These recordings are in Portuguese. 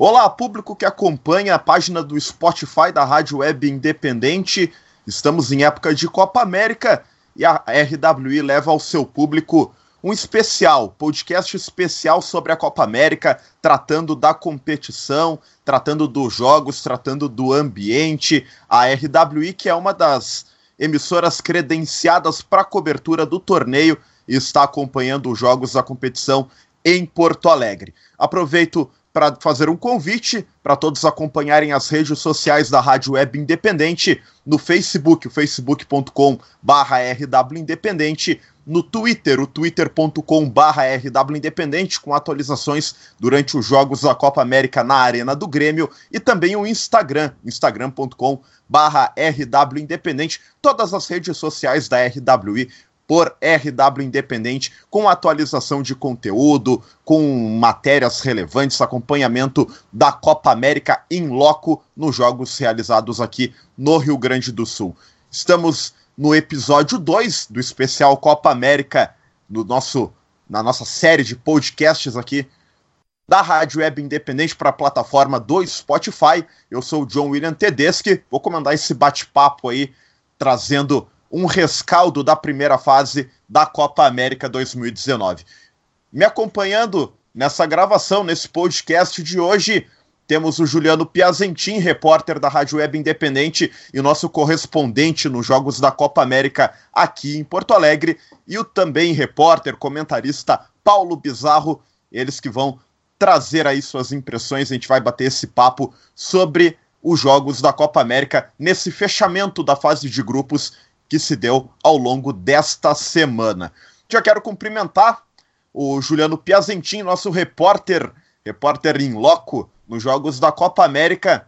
Olá, público que acompanha a página do Spotify da Rádio Web Independente. Estamos em época de Copa América e a RWI leva ao seu público um especial, podcast especial sobre a Copa América, tratando da competição, tratando dos jogos, tratando do ambiente. A RWI, que é uma das emissoras credenciadas para cobertura do torneio, está acompanhando os jogos da competição em Porto Alegre. Aproveito para fazer um convite para todos acompanharem as redes sociais da Rádio Web Independente no Facebook, o facebook.com rwindependente, no Twitter, o twitter.com rwindependente, com atualizações durante os jogos da Copa América na Arena do Grêmio, e também o Instagram, instagram.com rwindependente, todas as redes sociais da RWI por RW Independente, com atualização de conteúdo, com matérias relevantes, acompanhamento da Copa América em loco nos jogos realizados aqui no Rio Grande do Sul. Estamos no episódio 2 do especial Copa América, no nosso, na nossa série de podcasts aqui da Rádio Web Independente para a plataforma do Spotify. Eu sou o John William Tedeschi, vou comandar esse bate-papo aí, trazendo um rescaldo da primeira fase da Copa América 2019. Me acompanhando nessa gravação, nesse podcast de hoje, temos o Juliano Piazentin, repórter da Rádio Web Independente e nosso correspondente nos Jogos da Copa América aqui em Porto Alegre, e o também repórter, comentarista Paulo Bizarro, eles que vão trazer aí suas impressões, a gente vai bater esse papo sobre os Jogos da Copa América nesse fechamento da fase de grupos que se deu ao longo desta semana. Já quero cumprimentar o Juliano Piazentin, nosso repórter, repórter em loco nos Jogos da Copa América,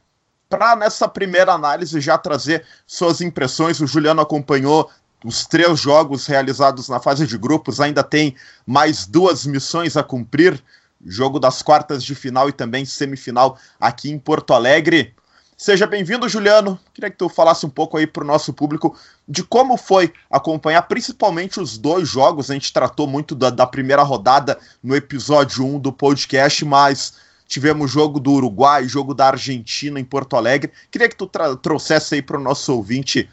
para nessa primeira análise já trazer suas impressões. O Juliano acompanhou os três jogos realizados na fase de grupos, ainda tem mais duas missões a cumprir. Jogo das quartas de final e também semifinal aqui em Porto Alegre. Seja bem-vindo, Juliano. Queria que tu falasse um pouco aí para o nosso público de como foi acompanhar principalmente os dois jogos. A gente tratou muito da, da primeira rodada no episódio 1 do podcast, mas tivemos jogo do Uruguai, jogo da Argentina em Porto Alegre. Queria que tu trouxesse aí para o nosso ouvinte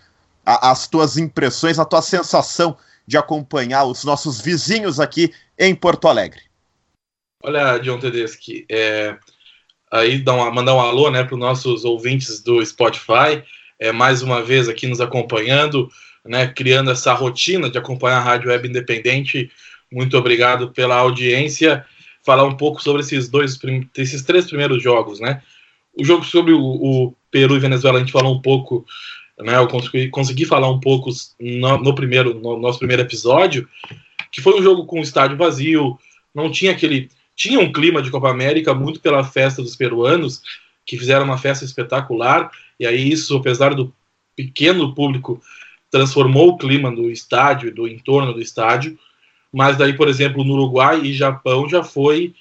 a, as tuas impressões, a tua sensação de acompanhar os nossos vizinhos aqui em Porto Alegre. Olha, John Tedeschi, é, aí dar uma, mandar um alô né, para os nossos ouvintes do Spotify, é, mais uma vez aqui nos acompanhando, né, criando essa rotina de acompanhar a Rádio Web Independente. Muito obrigado pela audiência. Falar um pouco sobre esses dois, esses três primeiros jogos, né? O jogo sobre o, o Peru e Venezuela a gente falou um pouco, né? Eu consegui, consegui falar um pouco no, no primeiro, no nosso primeiro episódio, que foi um jogo com estádio vazio, não tinha aquele tinha um clima de Copa América muito pela festa dos peruanos, que fizeram uma festa espetacular, e aí isso, apesar do pequeno público, transformou o clima do estádio do entorno do estádio, mas daí, por exemplo, no Uruguai e Japão já foi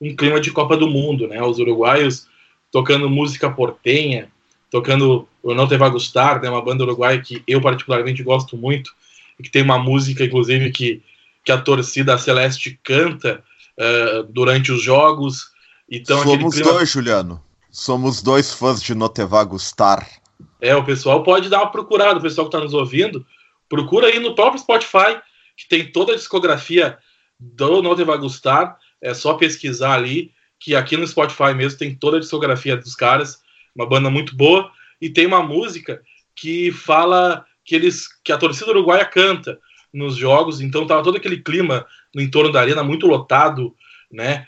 um clima de Copa do Mundo, né? Os uruguaios tocando música portenha, tocando o Não Te Vai Gustar, né? Uma banda uruguaia que eu particularmente gosto muito, e que tem uma música, inclusive, que, que a torcida Celeste canta, uh, durante os jogos. Então, Somos clima... dois, Juliano. Somos dois fãs de Noteva Gustar. É, o pessoal pode dar uma procurada, o pessoal que está nos ouvindo, procura aí no próprio Spotify, que tem toda a discografia do Noteva Gustar. É só pesquisar ali, que aqui no Spotify mesmo tem toda a discografia dos caras, uma banda muito boa, e tem uma música que fala que eles que a torcida uruguaia canta nos jogos, então tava todo aquele clima no entorno da arena muito lotado, né?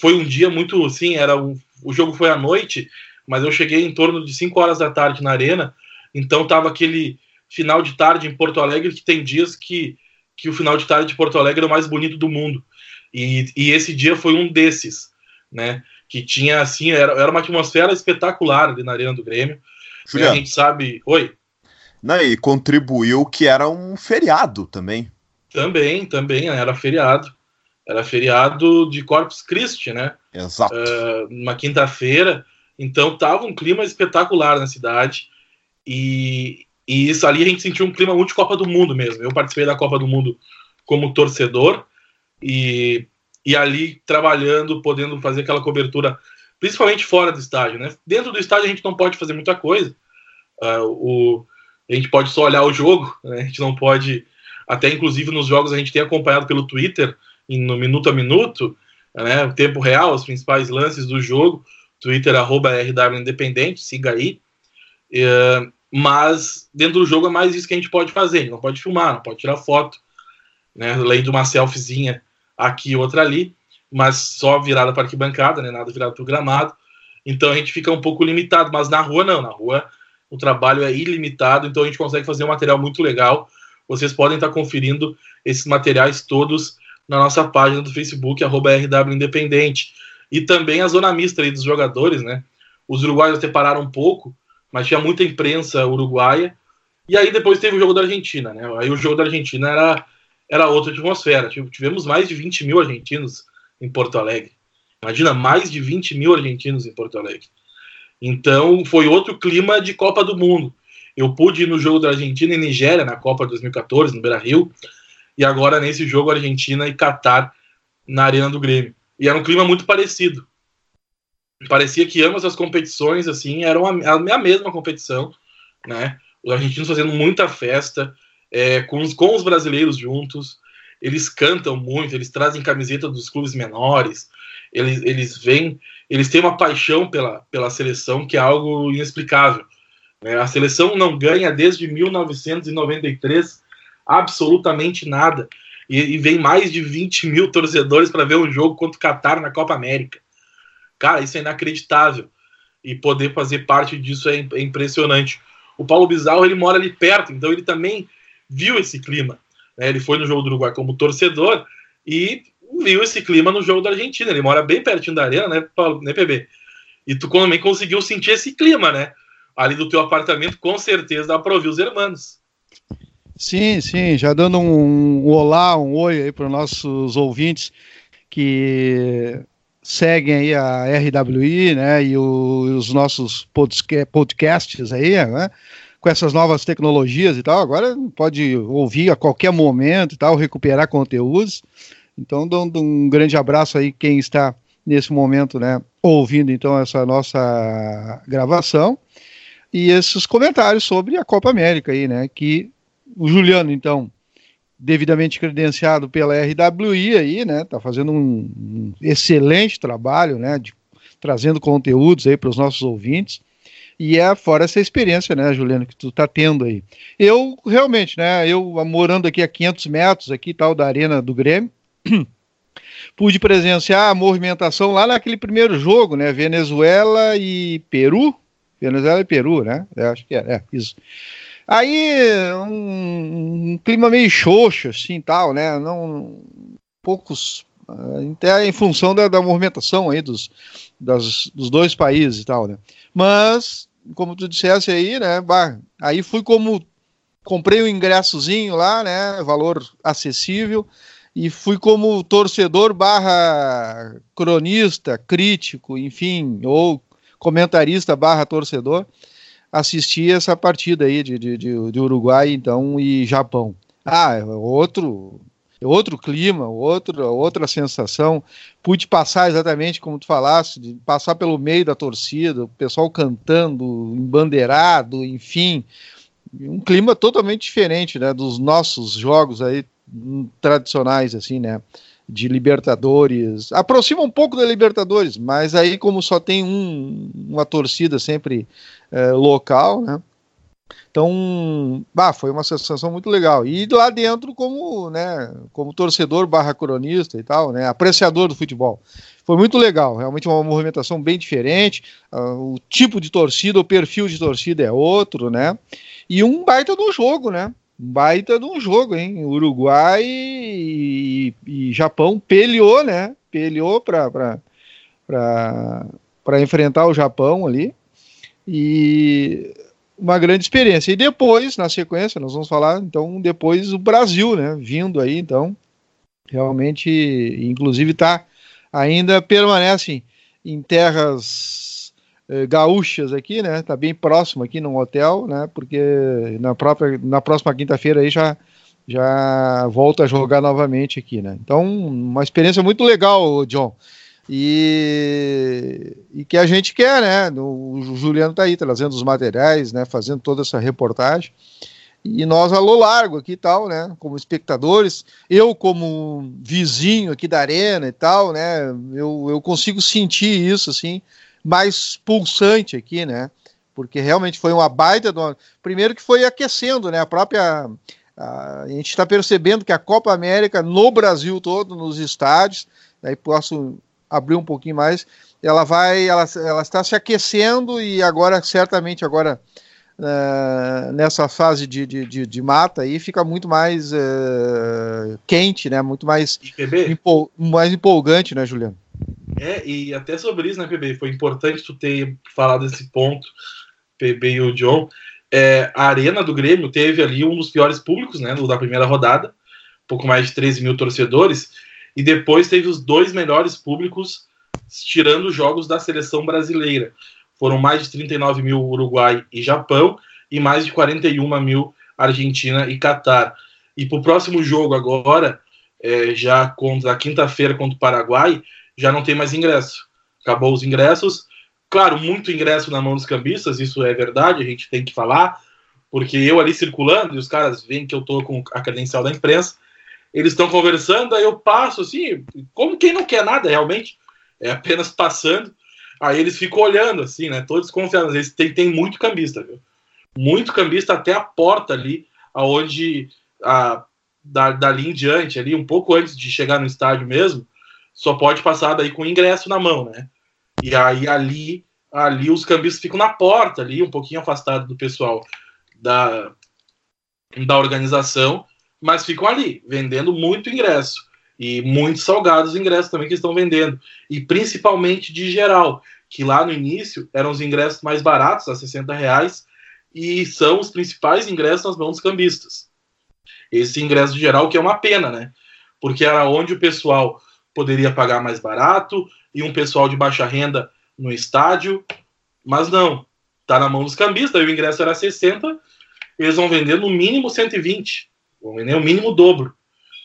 Foi um dia muito, assim, era um, o jogo foi à noite, mas eu cheguei em torno de 5 horas da tarde na arena, então tava aquele final de tarde em Porto Alegre que tem dias que, que o final de tarde de Porto Alegre é o mais bonito do mundo. E, e esse dia foi um desses, né? Que tinha assim, era, era uma atmosfera espetacular ali na Arena do Grêmio. Juliano. a gente sabe. Oi. Não, e contribuiu que era um feriado também. Também, também, era feriado. Era feriado de Corpus Christi, né? Exato. Uh, uma quinta-feira. Então tava um clima espetacular na cidade. E, e isso ali a gente sentiu um clima muito de Copa do Mundo mesmo. Eu participei da Copa do Mundo como torcedor e, e ali trabalhando, podendo fazer aquela cobertura principalmente fora do estádio, né? Dentro do estádio a gente não pode fazer muita coisa. Uh, o, a gente pode só olhar o jogo, né? a gente não pode. Até inclusive nos jogos a gente tem acompanhado pelo Twitter, no minuto a minuto, né? O tempo real, os principais lances do jogo. Twitter, arroba RW Independente, siga aí. Uh, mas dentro do jogo é mais isso que a gente pode fazer. Não pode filmar, não pode tirar foto, né? Além de uma selfiezinha aqui e outra ali, mas só virada para arquibancada, né? Nada virado para o gramado. Então a gente fica um pouco limitado, mas na rua não. Na rua o trabalho é ilimitado, então a gente consegue fazer um material muito legal. Vocês podem estar conferindo esses materiais todos na nossa página do Facebook, arroba RW Independente. E também a zona mista dos jogadores, né? Os uruguaios até pararam um pouco, mas tinha muita imprensa uruguaia. E aí depois teve o jogo da Argentina, né? Aí o jogo da Argentina era, era outra atmosfera. Tivemos mais de 20 mil argentinos em Porto Alegre. Imagina, mais de 20 mil argentinos em Porto Alegre. Então foi outro clima de Copa do Mundo. Eu pude ir no jogo da Argentina e Nigéria na Copa 2014, no Beira Rio, e agora nesse jogo Argentina e Catar na Arena do Grêmio. E era um clima muito parecido. Parecia que ambas as competições assim eram a, a mesma competição, né? Os argentinos fazendo muita festa, é, com, os, com os brasileiros juntos. Eles cantam muito, eles trazem camiseta dos clubes menores, eles, eles vêm, eles têm uma paixão pela, pela seleção que é algo inexplicável. Né? A seleção não ganha desde 1993 absolutamente nada. E, e vem mais de 20 mil torcedores para ver um jogo contra o Qatar na Copa América. Cara, isso é inacreditável. E poder fazer parte disso é, é impressionante. O Paulo Bizarro ele mora ali perto, então ele também viu esse clima. Né? Ele foi no jogo do Uruguai como torcedor e viu esse clima no jogo da Argentina. Ele mora bem pertinho da arena, né, Paulo, né, PB? E tu também conseguiu sentir esse clima, né? Ali do teu apartamento, com certeza dá para ouvir os irmãos. Sim, sim, já dando um, um olá, um oi aí para os nossos ouvintes que seguem aí a RWI, né, e o, os nossos podcasts aí, né, com essas novas tecnologias e tal, agora pode ouvir a qualquer momento e tal, recuperar conteúdos. Então, dando um grande abraço aí quem está nesse momento, né, ouvindo então essa nossa gravação e esses comentários sobre a Copa América aí, né, que o Juliano, então, devidamente credenciado pela RWI aí, né, tá fazendo um, um excelente trabalho, né, de, trazendo conteúdos aí para os nossos ouvintes. E é fora essa experiência, né, Juliano, que tu tá tendo aí. Eu realmente, né, eu morando aqui a 500 metros aqui tal da arena do Grêmio, pude presenciar a movimentação lá naquele primeiro jogo, né? Venezuela e Peru. Venezuela e Peru, né? Eu acho que é, é isso. Aí um, um, clima meio xoxo, assim, tal, né? Não poucos até em função da, da movimentação aí dos, das, dos dois países e tal, né? Mas, como tu dissesse aí, né? Bah, aí fui como comprei um ingressozinho lá, né? Valor acessível e fui como torcedor barra cronista, crítico, enfim, ou comentarista barra torcedor, assistir essa partida aí de, de, de, Uruguai então e Japão. Ah, é outro é outro clima, outro, outra sensação. Pude passar exatamente como tu falaste, de passar pelo meio da torcida, o pessoal cantando, embandeirado, enfim, um clima totalmente diferente, né, dos nossos jogos aí tradicionais, assim, né? De Libertadores. Aproxima um pouco da Libertadores, mas aí, como só tem um, uma torcida sempre é, local, né? Então, bah, foi uma sensação muito legal. E lá dentro, como, né, como torcedor barra cronista e tal, né, apreciador do futebol. Foi muito legal, realmente uma movimentação bem diferente. Uh, o tipo de torcida, o perfil de torcida é outro, né? E um baita do jogo, né? Baita de um jogo, hein? Uruguai e, e Japão peleou, né? Peleou para enfrentar o Japão ali. E uma grande experiência. E depois, na sequência, nós vamos falar, então, depois o Brasil, né? Vindo aí, então, realmente, inclusive, tá ainda permanece em terras gaúchas aqui, né? Tá bem próximo aqui num hotel, né? Porque na própria na próxima quinta-feira aí já já volta a jogar novamente aqui, né? Então, uma experiência muito legal, John. E, e que a gente quer, né? O Juliano está aí trazendo os materiais, né? Fazendo toda essa reportagem. E nós, alô largo aqui e tal, né? Como espectadores, eu como vizinho aqui da arena e tal, né? Eu, eu consigo sentir isso, assim, mais pulsante aqui, né? Porque realmente foi uma baita. Do... Primeiro que foi aquecendo, né? A própria. A, a gente está percebendo que a Copa América no Brasil todo, nos estádios, aí posso abrir um pouquinho mais, ela vai, ela, ela está se aquecendo e agora, certamente, agora uh, nessa fase de, de, de, de, mata aí fica muito mais uh, quente, né? Muito mais, empol mais empolgante, né, Juliano? É, e até sobre isso, né, PB? Foi importante tu ter falado desse ponto, PB e o John. É, a arena do Grêmio teve ali um dos piores públicos, né, da primeira rodada, pouco mais de 13 mil torcedores, e depois teve os dois melhores públicos, tirando os jogos da seleção brasileira foram mais de 39 mil Uruguai e Japão e mais de 41 mil Argentina e Catar. E para o próximo jogo agora, é, já contra a quinta-feira contra o Paraguai, já não tem mais ingresso. Acabou os ingressos. Claro, muito ingresso na mão dos cambistas, isso é verdade, a gente tem que falar, porque eu ali circulando e os caras veem que eu tô com a credencial da imprensa, eles estão conversando, aí eu passo assim, como quem não quer nada realmente, é apenas passando. Aí eles ficam olhando, assim, né? Todos confiados. Eles têm, tem muito cambista, viu? Muito cambista até a porta ali, aonde a, da, dali em diante, ali, um pouco antes de chegar no estádio mesmo, só pode passar daí com o ingresso na mão, né? E aí ali, ali os cambistas ficam na porta, ali, um pouquinho afastado do pessoal da, da organização, mas ficam ali, vendendo muito ingresso. E muitos salgados ingressos também que estão vendendo. E principalmente de geral, que lá no início eram os ingressos mais baratos, a 60 reais, e são os principais ingressos nas mãos dos cambistas. Esse ingresso de geral que é uma pena, né? Porque era onde o pessoal poderia pagar mais barato e um pessoal de baixa renda no estádio, mas não, tá na mão dos cambistas, o ingresso era 60, eles vão vender no mínimo 120, vão vender o mínimo dobro,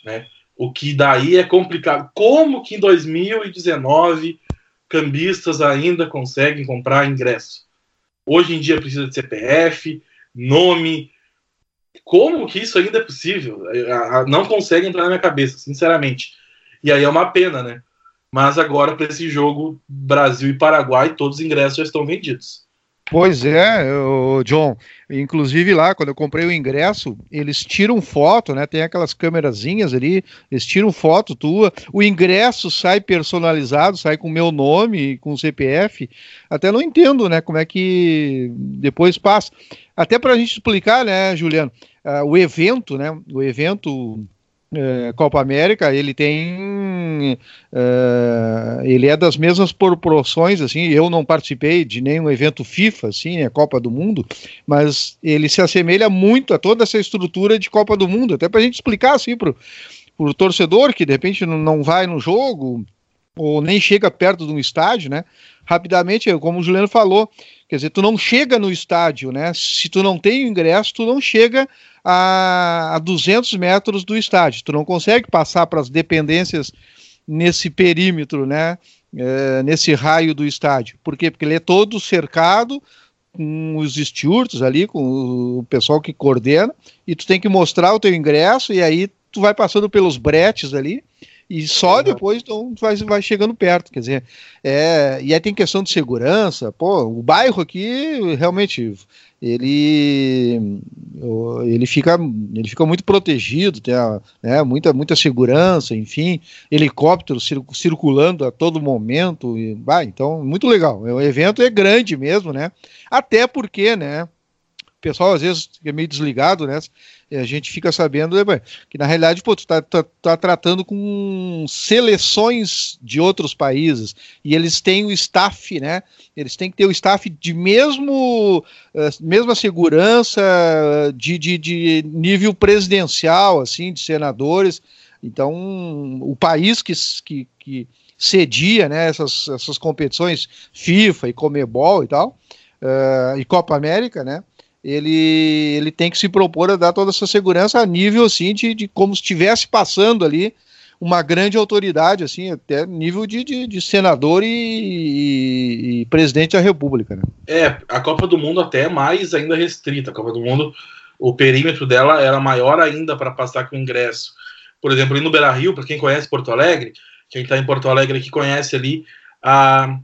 né? O que daí é complicado. Como que em 2019 cambistas ainda conseguem comprar ingresso? Hoje em dia precisa de CPF, nome. Como que isso ainda é possível? Não consegue entrar na minha cabeça, sinceramente. E aí é uma pena, né? Mas agora, para esse jogo Brasil e Paraguai, todos os ingressos já estão vendidos. Pois é, John. Inclusive lá, quando eu comprei o ingresso, eles tiram foto, né? Tem aquelas câmerazinhas ali, eles tiram foto tua. O ingresso sai personalizado, sai com meu nome, com CPF. Até não entendo, né? Como é que depois passa. Até para a gente explicar, né, Juliano? Uh, o evento, né? O evento é, Copa América, ele tem. É, ele é das mesmas proporções, assim. Eu não participei de nenhum evento FIFA, assim, né, Copa do Mundo, mas ele se assemelha muito a toda essa estrutura de Copa do Mundo, até para a gente explicar, assim, para o torcedor que de repente não vai no jogo ou nem chega perto de um estádio, né? Rapidamente, como o Juliano falou, quer dizer, tu não chega no estádio, né? Se tu não tem o ingresso, tu não chega a, a 200 metros do estádio. Tu não consegue passar para as dependências nesse perímetro, né? É, nesse raio do estádio. Por quê? Porque ele é todo cercado com os stewards ali, com o pessoal que coordena, e tu tem que mostrar o teu ingresso, e aí tu vai passando pelos bretes ali, e só uhum. depois então, vai, vai chegando perto, quer dizer, é, e aí tem questão de segurança, pô, o bairro aqui realmente ele ele fica ele fica muito protegido, tem a, né, muita muita segurança, enfim, helicópteros circulando a todo momento, e, bah, então muito legal. O evento é grande mesmo, né? Até porque, né? Pessoal às vezes é meio desligado, né? a gente fica sabendo né, que na realidade pô, tu tá, tá, tá, tratando com seleções de outros países e eles têm o staff, né? Eles têm que ter o staff de mesmo eh, mesma segurança de, de, de nível presidencial, assim, de senadores. Então, o país que, que, que cedia né, essas, essas competições, FIFA e Comebol e tal, uh, e Copa América, né? Ele, ele tem que se propor a dar toda essa segurança a nível assim de, de como se estivesse passando ali uma grande autoridade, assim, até nível de, de, de senador e, e, e, presidente da República. Né? É, a Copa do Mundo até é mais ainda restrita. A Copa do Mundo, o perímetro dela era maior ainda para passar com ingresso. Por exemplo, ali no Beira Rio, para quem conhece Porto Alegre, quem está em Porto Alegre aqui conhece ali a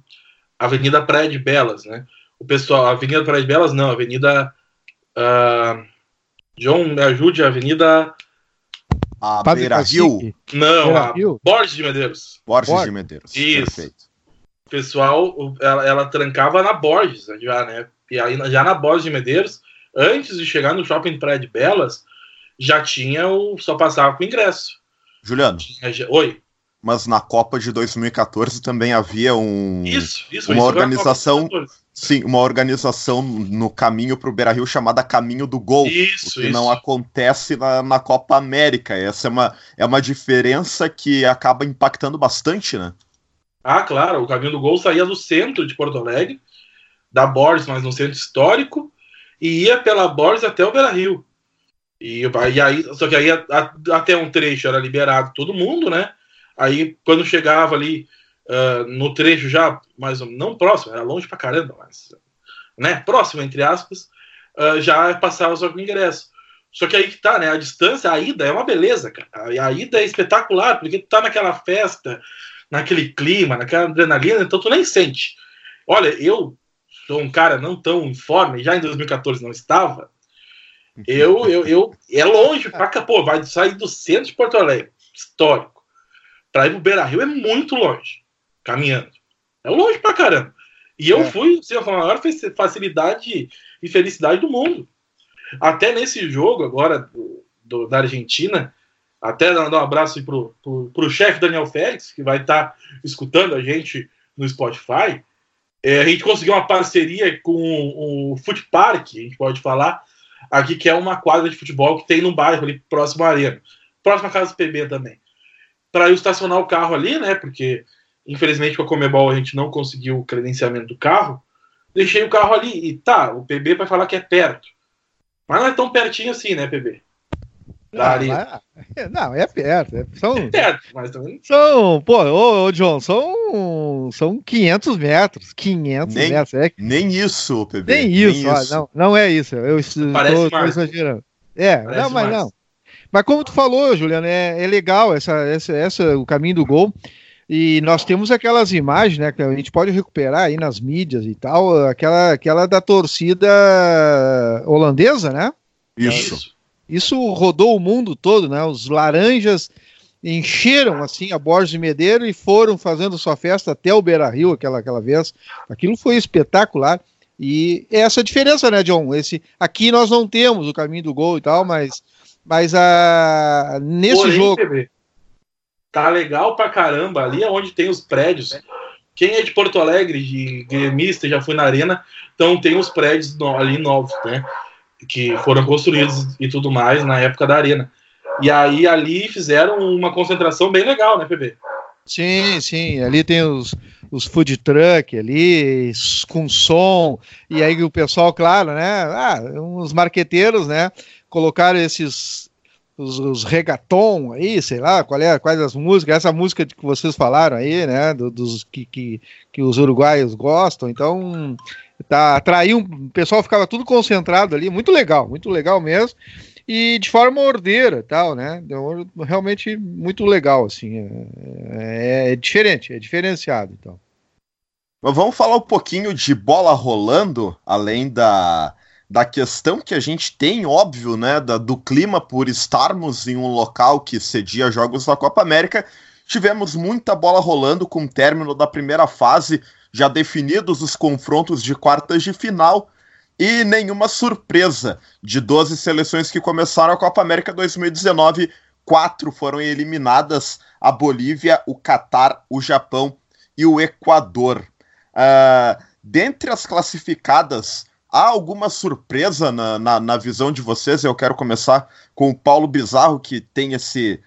Avenida Praia de Belas, né? O pessoal, a Avenida Praia de Belas, não, a Avenida. Uh, John, me ajude, a Avenida. A Beira Rio? Não, Beira a Rio? Borges de Medeiros. Borges Borges. de Medeiros. Isso. Perfeito. O pessoal, ela, ela, trancava na Borges, já, né? E aí, já na Borges de Medeiros, antes de chegar no shopping Praia de Belas, já tinha o. só passava com ingresso. Juliano. Tinha, oi. Mas na Copa de 2014 também havia um. Isso, isso, uma isso organização. Sim, uma organização no caminho para o Beira Rio chamada Caminho do Gol. Isso, que isso. não acontece na, na Copa América. Essa é uma, é uma diferença que acaba impactando bastante, né? Ah, claro, o Caminho do Gol saía do centro de Porto Alegre, da Borges, mas no centro histórico, e ia pela Borges até o Beira Rio. E, e aí, só que aí a, a, até um trecho era liberado todo mundo, né? Aí quando chegava ali uh, no trecho já, mas não próximo, era longe pra caramba, mas né, próximo, entre aspas, uh, já passava só com ingresso. Só que aí que tá, né? A distância, a ida é uma beleza, cara. A, a ida é espetacular, porque tu tá naquela festa, naquele clima, naquela adrenalina, então tu nem sente. Olha, eu sou um cara não tão informe, já em 2014 não estava, eu, eu, eu é longe pra cá, pô, vai sair do centro de Porto Alegre, histórico, para ir pro Beira Rio é muito longe, caminhando. É longe pra caramba. E eu é. fui, assim, com a maior facilidade e felicidade do mundo. Até nesse jogo agora do, do da Argentina, até dar um abraço pro, pro, pro chefe Daniel Félix, que vai estar tá escutando a gente no Spotify. É, a gente conseguiu uma parceria com o Foot Park, a gente pode falar, aqui, que é uma quadra de futebol que tem no bairro ali próximo à arena. Próxima casa do PB também. Para eu estacionar o carro ali, né? Porque infelizmente com a Comebol a gente não conseguiu o credenciamento do carro. Deixei o carro ali e tá, o PB vai falar que é perto. Mas não é tão pertinho assim, né, PB? Não, mas, não, é perto. É, são, é perto, mas também. São, pô, ô, ô, John, são, são 500 metros. 500 nem, metros. É, nem isso, PB. Nem isso, nem ó, isso. Não, não é isso. Eu tô exagerando. É, Parece não, mas mais. não. Mas como tu falou, Juliano, é, é legal essa, essa, essa, o caminho do gol. E nós temos aquelas imagens, né, que a gente pode recuperar aí nas mídias e tal, aquela, aquela da torcida holandesa, né? Isso. Isso rodou o mundo todo, né? Os laranjas encheram assim a Borges de Medeiro e foram fazendo sua festa até o Beira Rio aquela, aquela vez. Aquilo foi espetacular. E é essa diferença, né, John? Esse, aqui nós não temos o caminho do gol e tal, mas, mas a, nesse Porém, jogo. Tá legal pra caramba ali é onde tem os prédios. Quem é de Porto Alegre, de gremista, já foi na arena, então tem os prédios no- ali novos, né? Que foram construídos e tudo mais na época da arena. E aí ali fizeram uma concentração bem legal, né, PB? Sim, sim, ali tem os, os food truck ali, com som, e aí o pessoal, claro, né, ah, uns marqueteiros, né, colocaram esses, os, os reggaeton aí, sei lá, qual é, quais as músicas, essa música que vocês falaram aí, né, do- dos que, que, que os uruguaios gostam, então, tá, atraiu, o pessoal ficava tudo concentrado ali, muito legal, muito legal mesmo, e de forma ordeira, tal, né? Então, realmente muito legal, assim, é, é diferente, é diferenciado, então. Mas vamos falar um pouquinho de bola rolando, além da, da questão que a gente tem, óbvio, né, da- do clima por estarmos em um local que cedia jogos da Copa América. Tivemos muita bola rolando com o término da primeira fase, já definidos os confrontos de quartas de final. E nenhuma surpresa de 12 seleções que começaram a Copa América 2019, quatro foram eliminadas: a Bolívia, o Catar, o Japão e o Equador. Ah, dentre as classificadas, há alguma surpresa na, na, na visão de vocês? Eu quero começar com o Paulo Bizarro, que tem esse,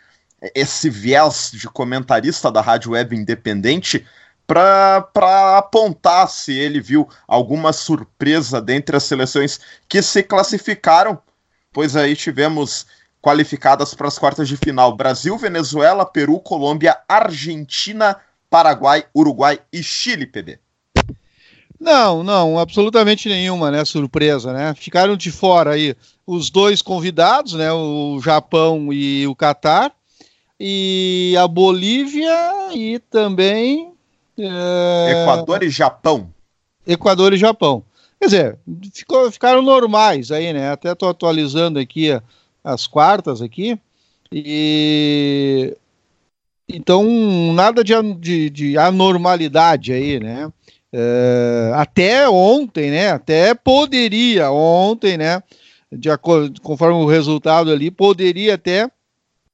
esse viés de comentarista da Rádio Web Independente, para apontar se ele viu alguma surpresa dentre as seleções que se classificaram. Pois aí tivemos qualificadas para as quartas de final: Brasil, Venezuela, Peru, Colômbia, Argentina, Paraguai, Uruguai e Chile, PB. Não, não, absolutamente nenhuma, né? Surpresa, né? Ficaram de fora aí os dois convidados, né? O Japão e o Catar, e a Bolívia e também é... Equador e Japão. Equador e Japão. Quer dizer, ficou, ficaram normais aí, né? Até estou atualizando aqui as quartas aqui e então nada de, de, de anormalidade aí, né? É, até ontem, né? Até poderia ontem, né? De acordo, conforme o resultado ali, poderia até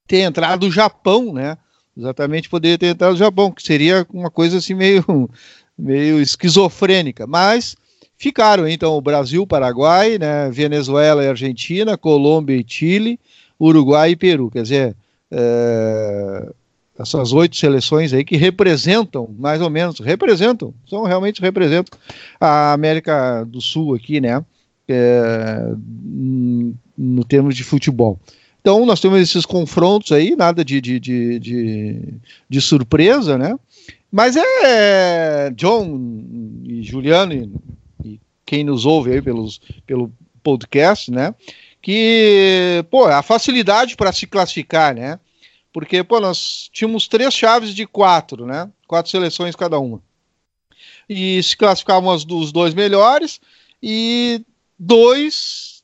ter entrado o Japão, né? Exatamente, poderia ter entrado o Japão, que seria uma coisa assim meio, meio esquizofrênica. Mas ficaram então o Brasil, Paraguai, né? Venezuela e Argentina, Colômbia e Chile, Uruguai e Peru. Quer dizer, é essas oito seleções aí que representam, mais ou menos, representam, são realmente representam a América do Sul aqui, né? É, no termos de futebol. Então nós temos esses confrontos aí, nada de, de, de, de, de surpresa, né? Mas é John e Juliano e, e quem nos ouve aí pelos, pelo podcast, né? Que, pô, a facilidade para se classificar, né? Porque, pô, nós tínhamos três chaves de quatro, né? Quatro seleções cada uma. E se classificavam os dois melhores e dois,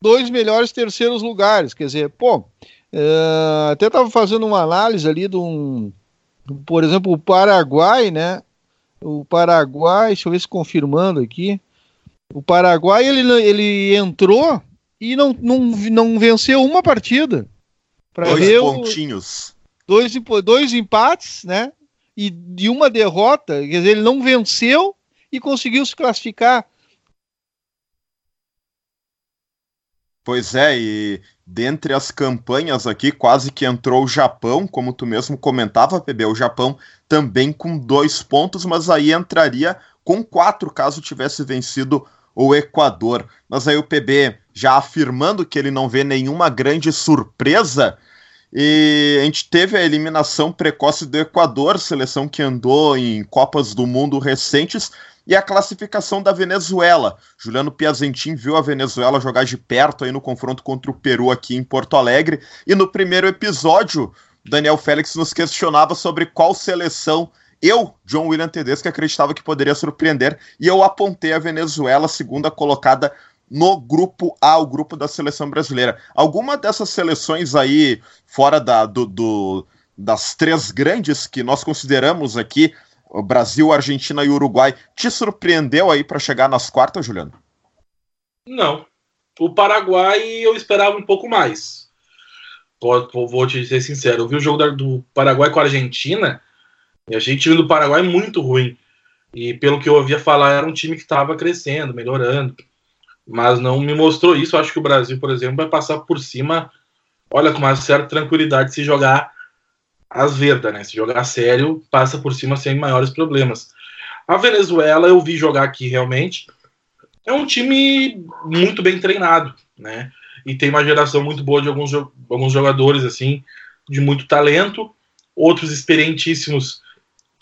dois melhores terceiros lugares. Quer dizer, pô, é, até estava fazendo uma análise ali de um, por exemplo, o Paraguai, né? O Paraguai, deixa eu ver se confirmando aqui. O Paraguai ele, ele entrou e não, não, não venceu uma partida. Dois ver pontinhos. O, dois, dois empates, né? E de uma derrota, quer dizer, ele não venceu e conseguiu se classificar. Pois é, e dentre as campanhas aqui, quase que entrou o Japão, como tu mesmo comentava, PB, o Japão também com dois pontos, mas aí entraria com quatro caso tivesse vencido o Equador. Mas aí o PB já afirmando que ele não vê nenhuma grande surpresa. E a gente teve a eliminação precoce do Equador, seleção que andou em Copas do Mundo recentes, e a classificação da Venezuela. Juliano Piazentin viu a Venezuela jogar de perto aí no confronto contra o Peru aqui em Porto Alegre. E no primeiro episódio, Daniel Félix nos questionava sobre qual seleção eu, John William Tedesco, acreditava que poderia surpreender, e eu apontei a Venezuela, segunda colocada no grupo A, o grupo da seleção brasileira. Alguma dessas seleções aí, fora da, do, do, das três grandes que nós consideramos aqui, o Brasil, Argentina e Uruguai, te surpreendeu aí para chegar nas quartas, Juliano? Não. O Paraguai eu esperava um pouco mais. Vou te ser sincero. Eu vi o jogo do Paraguai com a Argentina e achei o time do Paraguai muito ruim. E pelo que eu ouvia falar, era um time que estava crescendo, melhorando mas não me mostrou isso. Acho que o Brasil, por exemplo, vai passar por cima, olha, com uma certa tranquilidade se jogar às verdas, né? Se jogar sério, passa por cima sem maiores problemas. A Venezuela eu vi jogar aqui realmente. É um time muito bem treinado, né? E tem uma geração muito boa de alguns, alguns jogadores, assim, de muito talento. Outros experientíssimos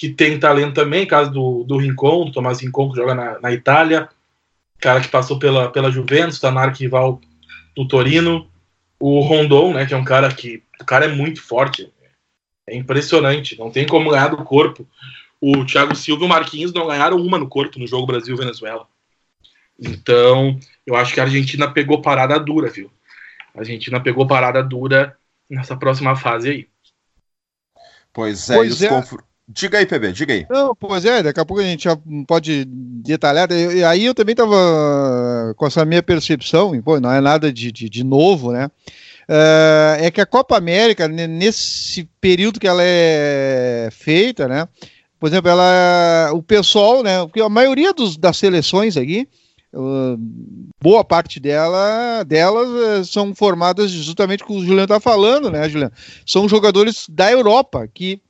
que têm talento também, caso do, do Rincon, do Tomás Rincon, que joga na, na Itália cara que passou pela, pela Juventus, está na arquival do Torino. O Rondon, né, que é um cara que. O cara é muito forte. É impressionante. Não tem como ganhar do corpo. O Thiago Silva e o Marquinhos não ganharam uma no corpo no jogo Brasil-Venezuela. Então, eu acho que a Argentina pegou parada dura, viu? A Argentina pegou parada dura nessa próxima fase aí. Pois é, pois é. Diga aí, PB, diga aí. Não, pois é, daqui a pouco a gente já pode detalhar. E aí eu também estava com essa minha percepção, e, pô, não é nada de, de, de novo, né? Uh, é que a Copa América, nesse período que ela é feita, né? Por exemplo, ela, o pessoal, né? Porque a maioria dos, das seleções aqui, boa parte dela, delas uh, são formadas justamente como o Juliano está falando, né, Juliano? São jogadores da Europa que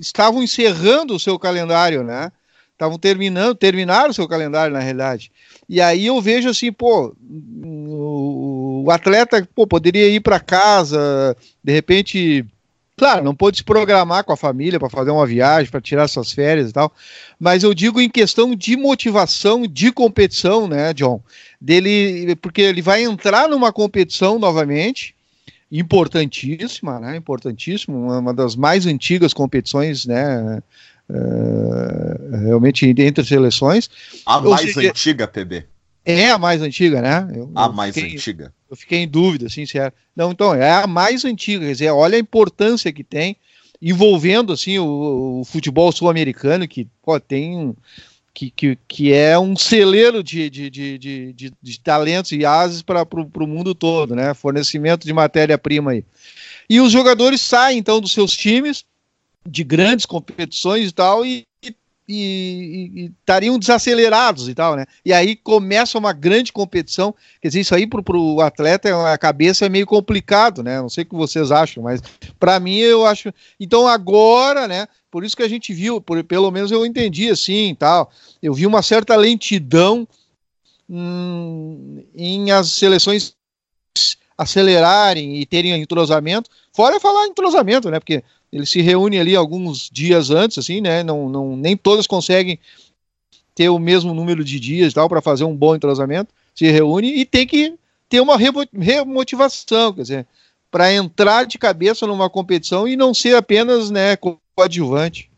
estavam encerrando o seu calendário, né? estavam terminando, terminaram o seu calendário na realidade. E aí eu vejo assim, pô, o, atleta pô, poderia ir para casa, de repente Claro, não pode se programar com a família para fazer uma viagem, para tirar suas férias e tal, mas eu digo em questão de motivação, de competição, né, John? Dele, porque ele vai entrar numa competição novamente, importantíssima, né? Importantíssima, uma das mais antigas competições, né? Uh, realmente entre seleções. A mais seja, antiga, PB. É a mais antiga, né? Eu, a eu mais fiquei, antiga. Eu fiquei em dúvida, sincero. Não, então, é a mais antiga, quer dizer, olha a importância que tem, envolvendo, assim, o, o futebol sul-americano, que, pô, tem, que, que, que é um celeiro de, de, de, de, de talentos e ases para o mundo todo, né? Fornecimento de matéria-prima aí. E os jogadores saem, então, dos seus times, de grandes competições e tal, e, estariam desacelerados e tal, né? E aí começa uma grande competição. Quer dizer, isso aí para o atleta, a cabeça é meio complicado, né? Não sei o que vocês acham, mas para mim eu acho. Então agora, né? Por isso que a gente viu, por, pelo menos eu entendi assim tal. Eu vi uma certa lentidão hum, em as seleções acelerarem e terem entrosamento. Fora falar entrosamento, né? Porque ele se reúne ali alguns dias antes, assim, né? Não, não, nem todas conseguem ter o mesmo número de dias tal para fazer um bom entrosamento. Se reúne e tem que ter uma remotivação, quer dizer, para entrar de cabeça numa competição e não ser apenas, né, coadjuvante.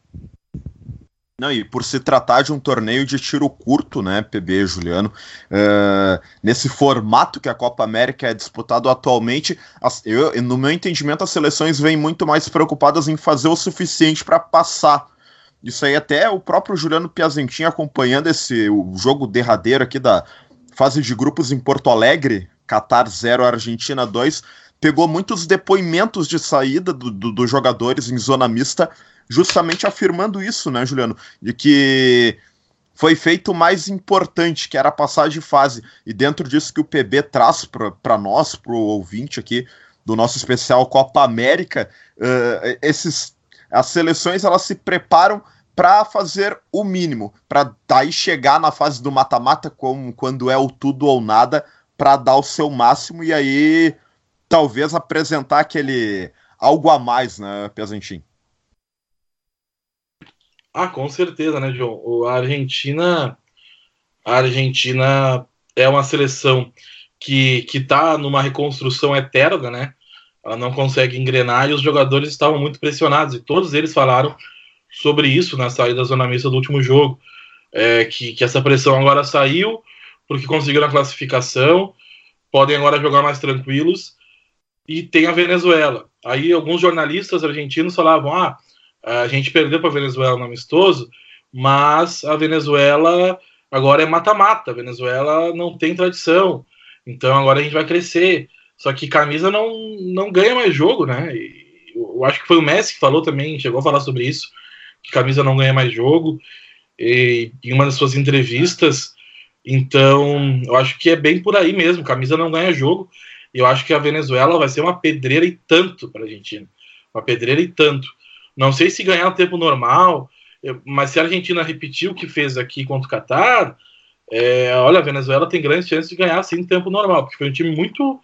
Não, e por se tratar de um torneio de tiro curto, né, PB, Juliano, uh, nesse formato que a Copa América é disputado atualmente, as, eu, no meu entendimento, as seleções vêm muito mais preocupadas em fazer o suficiente para passar. Isso aí até o próprio Juliano Piazentin acompanhando esse o jogo derradeiro aqui da fase de grupos em Porto Alegre, Qatar 0, Argentina 2, pegou muitos depoimentos de saída dos do, do jogadores em zona mista justamente afirmando isso, né, Juliano? De que foi feito o mais importante, que era a passagem de fase. E dentro disso que o PB traz para nós, para o ouvinte aqui do nosso especial Copa América, uh, esses, as seleções elas se preparam para fazer o mínimo, para daí chegar na fase do mata-mata, como quando é o tudo ou nada, para dar o seu máximo e aí talvez apresentar aquele algo a mais, né, Pesantim? Ah, com certeza, né, João? A Argentina, a Argentina é uma seleção que que está numa reconstrução eterna, né? Ela não consegue engrenar e os jogadores estavam muito pressionados e todos eles falaram sobre isso na saída da zona mista do último jogo, é, que, que essa pressão agora saiu porque conseguiram a classificação, podem agora jogar mais tranquilos e tem a Venezuela. Aí alguns jornalistas argentinos falavam, ah, a gente perdeu para a Venezuela no amistoso, mas a Venezuela agora é mata-mata. A Venezuela não tem tradição, então agora a gente vai crescer. Só que camisa não, não ganha mais jogo, né? eu acho que foi o Messi que falou também, chegou a falar sobre isso, que camisa não ganha mais jogo, e, em uma das suas entrevistas. Então, eu acho que é bem por aí mesmo, camisa não ganha jogo. E eu acho que a Venezuela vai ser uma pedreira e tanto para a Argentina. Uma pedreira e tanto. Não sei se ganhar o tempo normal, mas se a Argentina repetir o que fez aqui contra o Catar, é, olha, a Venezuela tem grandes chances de ganhar sim em tempo normal, porque foi um time muito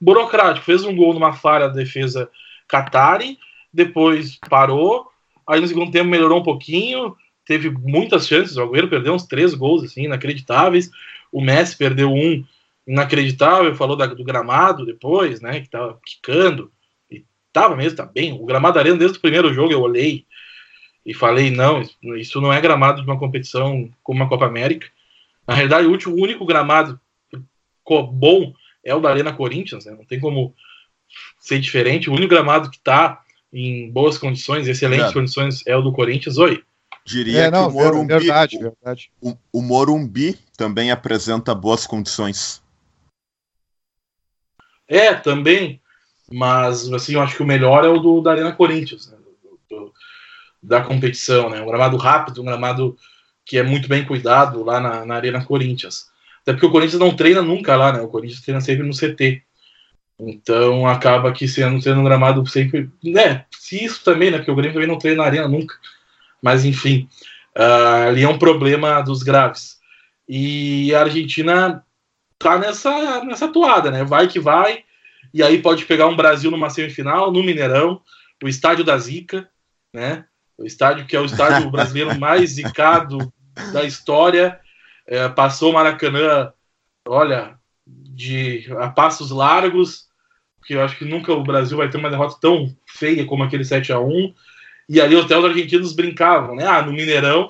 burocrático. Fez um gol numa falha da defesa Qatari, depois parou, aí no segundo tempo melhorou um pouquinho, teve muitas chances. O Agüero perdeu uns três gols assim, inacreditáveis. O Messi perdeu um inacreditável, falou da, do gramado depois, né, que tava quicando. Tava mesmo, tá bem. O gramado da arena, desde o primeiro jogo, eu olhei e falei: não, isso não é gramado de uma competição como a Copa América. Na realidade, o, último, o único gramado bom é o da Arena Corinthians, né? não tem como ser diferente. O único gramado que tá em boas condições, excelentes é. condições, é o do Corinthians. Oi. Diria é, não, que o Morumbi, verdade, verdade. O, o Morumbi também apresenta boas condições. É, também. Mas, assim, eu acho que o melhor é o do, da Arena Corinthians, né? do, do, da competição, né? Um gramado rápido, um gramado que é muito bem cuidado lá na, na Arena Corinthians. Até porque o Corinthians não treina nunca lá, né? O Corinthians treina sempre no CT. Então acaba que sendo, sendo um gramado sempre. Né? Se isso também, né? Porque o Grêmio também não treina na arena nunca. Mas enfim. Uh, ali é um problema dos graves. E a Argentina tá nessa, nessa toada, né? Vai que vai, e aí pode pegar um Brasil numa semifinal, no Mineirão, o estádio da Zica, né? O estádio que é o estádio brasileiro mais zicado da história. É, passou o Maracanã, olha, de a passos largos, que eu acho que nunca o Brasil vai ter uma derrota tão feia como aquele 7 a 1 E ali os argentinos brincavam, né? Ah, no Mineirão,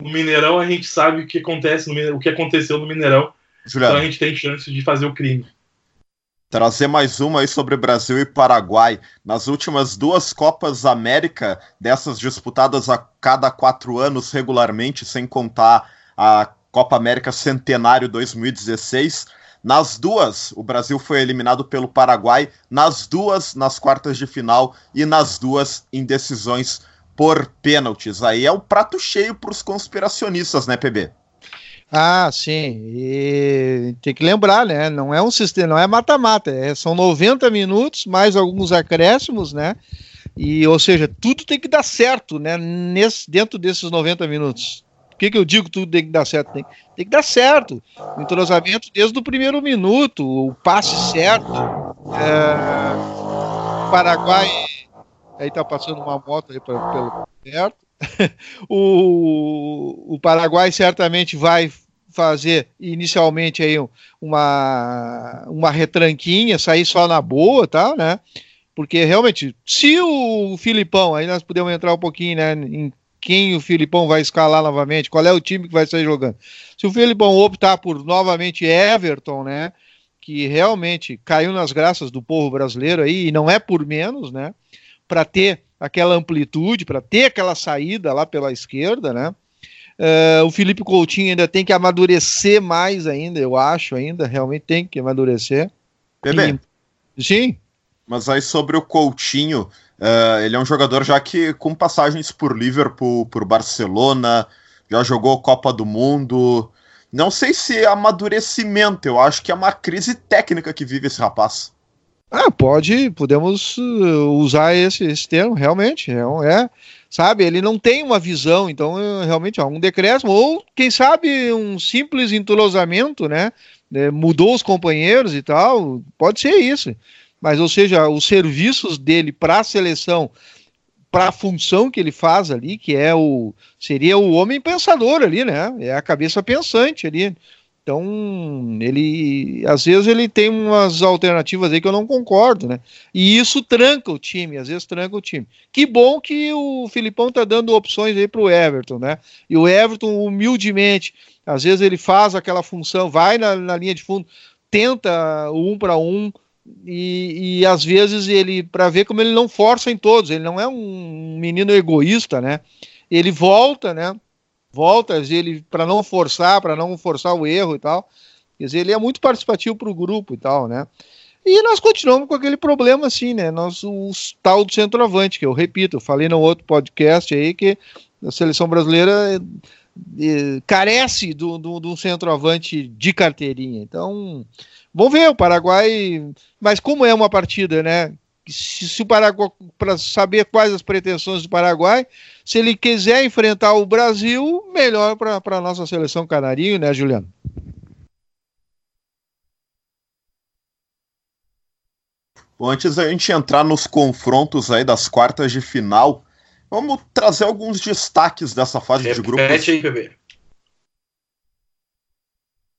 no Mineirão a gente sabe o que acontece, o que aconteceu no Mineirão. Juliano. Então a gente tem chance de fazer o crime. Trazer mais uma aí sobre Brasil e Paraguai. Nas últimas duas Copas América, dessas disputadas a cada quatro anos regularmente, sem contar a Copa América Centenário 2016, nas duas, o Brasil foi eliminado pelo Paraguai, nas duas nas quartas de final e nas duas em decisões por pênaltis. Aí é um prato cheio para os conspiracionistas, né, PB? Ah, sim. E tem que lembrar, né? Não é um sistema, não é mata-mata. É, são 90 minutos, mais alguns acréscimos, né? E, ou seja, tudo tem que dar certo, né? Nesse, dentro desses 90 minutos. Por que, que eu digo tudo tem que dar certo? Tem, tem que dar certo. O entrosamento desde o primeiro minuto, o passe certo. É, o Paraguai. Aí tá passando uma moto aí pra, pelo perto. o, o Paraguai certamente vai fazer inicialmente aí uma, uma retranquinha, sair só na boa, tá, né? Porque realmente, se o Filipão, aí nós podemos entrar um pouquinho, né, em quem o Filipão vai escalar novamente, qual é o time que vai sair jogando. Se o Filipão optar por novamente Everton, né, que realmente caiu nas graças do povo brasileiro aí, e não é por menos, né, para ter aquela amplitude, para ter aquela saída lá pela esquerda, né? Uh, o Felipe Coutinho ainda tem que amadurecer mais ainda, eu acho ainda, realmente tem que amadurecer. Bebê. E... Sim. Mas aí sobre o Coutinho, uh, ele é um jogador já que com passagens por Liverpool, por Barcelona, já jogou Copa do Mundo. Não sei se é amadurecimento, eu acho que é uma crise técnica que vive esse rapaz. Ah, pode, podemos uh, usar esse, esse termo, realmente. É, é, sabe, ele não tem uma visão, então é, realmente é um decréscimo, ou quem sabe um simples entrosamento, né? É, mudou os companheiros e tal, pode ser isso. Mas, ou seja, os serviços dele para a seleção, para a função que ele faz ali, que é o. seria o homem pensador ali, né? É a cabeça pensante ali. Então, ele às vezes ele tem umas alternativas aí que eu não concordo, né? E isso tranca o time, às vezes tranca o time. Que bom que o Filipão tá dando opções aí pro Everton, né? E o Everton humildemente, às vezes ele faz aquela função, vai na, na linha de fundo, tenta um para um e, e às vezes ele para ver como ele não força em todos, ele não é um menino egoísta, né? Ele volta, né? Voltas, ele para não forçar, para não forçar o erro e tal. Quer dizer, ele é muito participativo para o grupo e tal, né? E nós continuamos com aquele problema assim, né? Nós, o tal do centroavante, que eu repito, eu falei no outro podcast aí que a seleção brasileira é, é, carece do, do centroavante de carteirinha. Então, vamos ver o Paraguai. Mas como é uma partida, né? Se, se o Paraguai, para saber quais as pretensões do Paraguai, se ele quiser enfrentar o Brasil, melhor para a nossa seleção canarinho, né, Juliano? Bom, antes da gente entrar nos confrontos aí das quartas de final, vamos trazer alguns destaques dessa fase Repete de grupos. aí, bebê.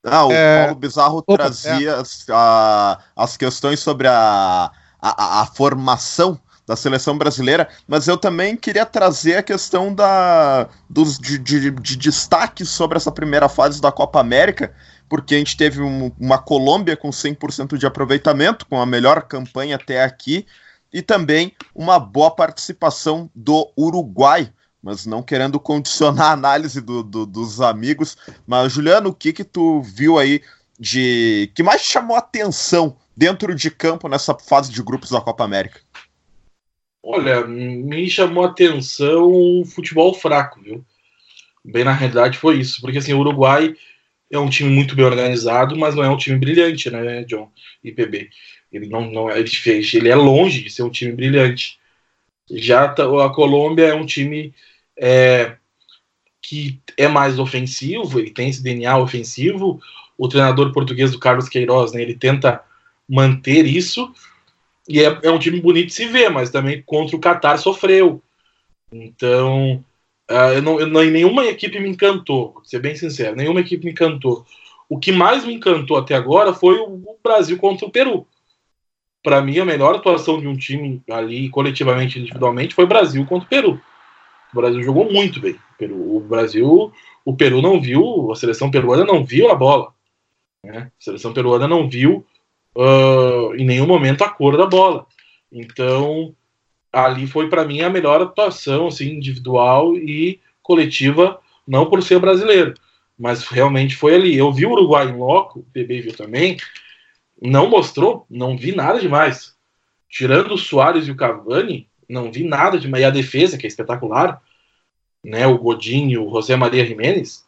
Ah, o é... Paulo Bizarro Opa, trazia é. as, a, as questões sobre a, a, a, formação da seleção brasileira, mas eu também queria trazer a questão da, dos, de, de, de destaque sobre essa primeira fase da Copa América, porque a gente teve um, uma Colômbia com 100% de aproveitamento, com a melhor campanha até aqui, e também uma boa participação do Uruguai, mas não querendo condicionar a análise do, do, dos amigos. Mas, Juliano, o que que tu viu aí de que mais chamou atenção dentro de campo nessa fase de grupos da Copa América? Olha, me chamou atenção o futebol fraco, viu? Bem na realidade foi isso, porque assim, o Uruguai é um time muito bem organizado, mas não é um time brilhante, né, John e PB. Ele não, não ele fez, ele é longe de ser um time brilhante. Já tá, a Colômbia é um time é, que é mais ofensivo, ele tem esse DNA ofensivo. O treinador português do Carlos Queiroz, né, ele tenta manter isso. E é, é um time bonito de se ver, mas também contra o Qatar sofreu. Então, uh, eu não, eu não, nenhuma equipe me encantou, vou ser bem sincero, nenhuma equipe me encantou. O que mais me encantou até agora foi o, o Brasil contra o Peru. Para mim, a melhor atuação de um time ali, coletivamente, individualmente, foi Brasil contra o Peru. O Brasil jogou muito bem. O Brasil, o Peru não viu, a seleção peruana não viu a bola. Né? A seleção peruana não viu uh, em nenhum momento a cor da bola. Então, ali foi para mim a melhor atuação assim, individual e coletiva, não por ser brasileiro, mas realmente foi ali. Eu vi o Uruguai em loco, o PB viu também, não mostrou, não vi nada demais. Tirando o Soares e o Cavani, não vi nada demais. E a defesa, que é espetacular, né? O Godinho o José Maria Jiménez,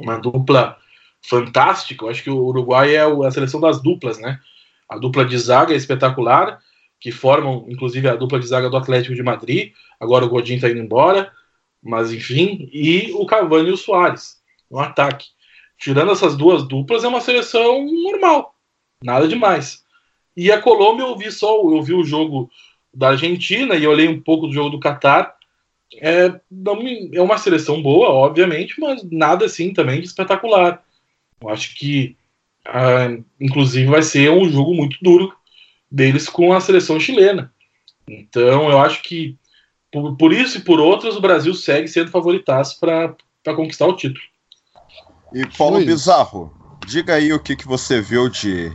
uma dupla fantástica. Eu acho que o Uruguai é a seleção das duplas, né? A dupla de zaga é espetacular, que formam, inclusive, a dupla de zaga do Atlético de Madrid. Agora o Godinho está indo embora, mas enfim. E o Cavani e o Soares no ataque. Tirando essas duas duplas, é uma seleção normal, nada demais. E a Colômbia eu vi só, eu vi o jogo da Argentina e olhei um pouco do jogo do Catar. É, é uma seleção boa, obviamente, mas nada assim também de espetacular. Eu acho que, ah, inclusive, vai ser um jogo muito duro deles com a seleção chilena. Então, eu acho que, por, por isso e por outras, o Brasil segue sendo favoritaço para conquistar o título. E Paulo Foi. Bizarro, diga aí o que, que você viu de é.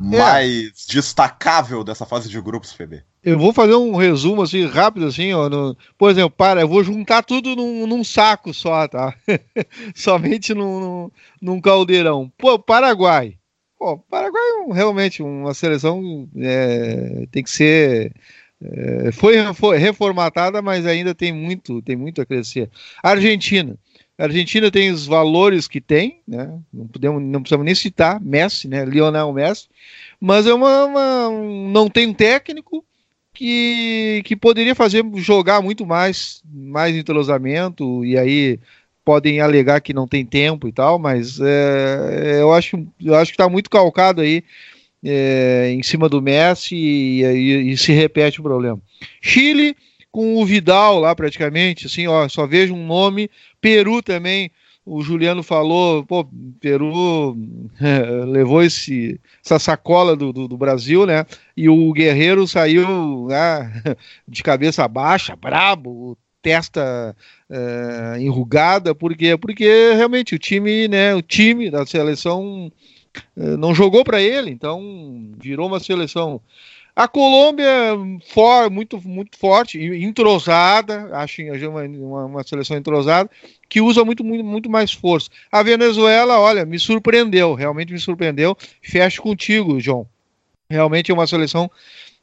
mais destacável dessa fase de grupos, PB. Eu vou fazer um resumo assim, rápido, assim, ó. No, por exemplo, para, eu vou juntar tudo num, num saco só, tá? Somente num, num, num, caldeirão. Pô, Paraguai. Pô, Paraguai é realmente uma seleção é, tem que ser. É, foi, foi reformatada, mas ainda tem muito, tem muito a crescer. Argentina. A Argentina tem os valores que tem, né? Não podemos, não precisamos nem citar Messi, né? Lionel Messi, mas é uma, uma não tem um técnico que, que poderia fazer jogar muito mais, mais entrosamento e aí podem alegar que não tem tempo e tal, mas é, eu acho, eu acho que está muito calcado aí é, em cima do Messi e, e, e se repete o problema. Chile com o Vidal lá praticamente, assim, ó, só vejo um nome. Peru também, o Juliano falou, pô, Peru levou esse, essa sacola do, do, do, Brasil, né? E o Guerreiro saiu né, de cabeça baixa, brabo, testa é, enrugada, por quê? Porque realmente o time, né, o time da seleção é, não jogou para ele, então virou uma seleção a Colômbia, for, muito, muito forte, entrosada, acho uma, uma, uma, seleção entrosada, que usa muito, muito, muito mais força. A Venezuela, olha, me surpreendeu, realmente me surpreendeu. Fecho contigo, João. Realmente é uma seleção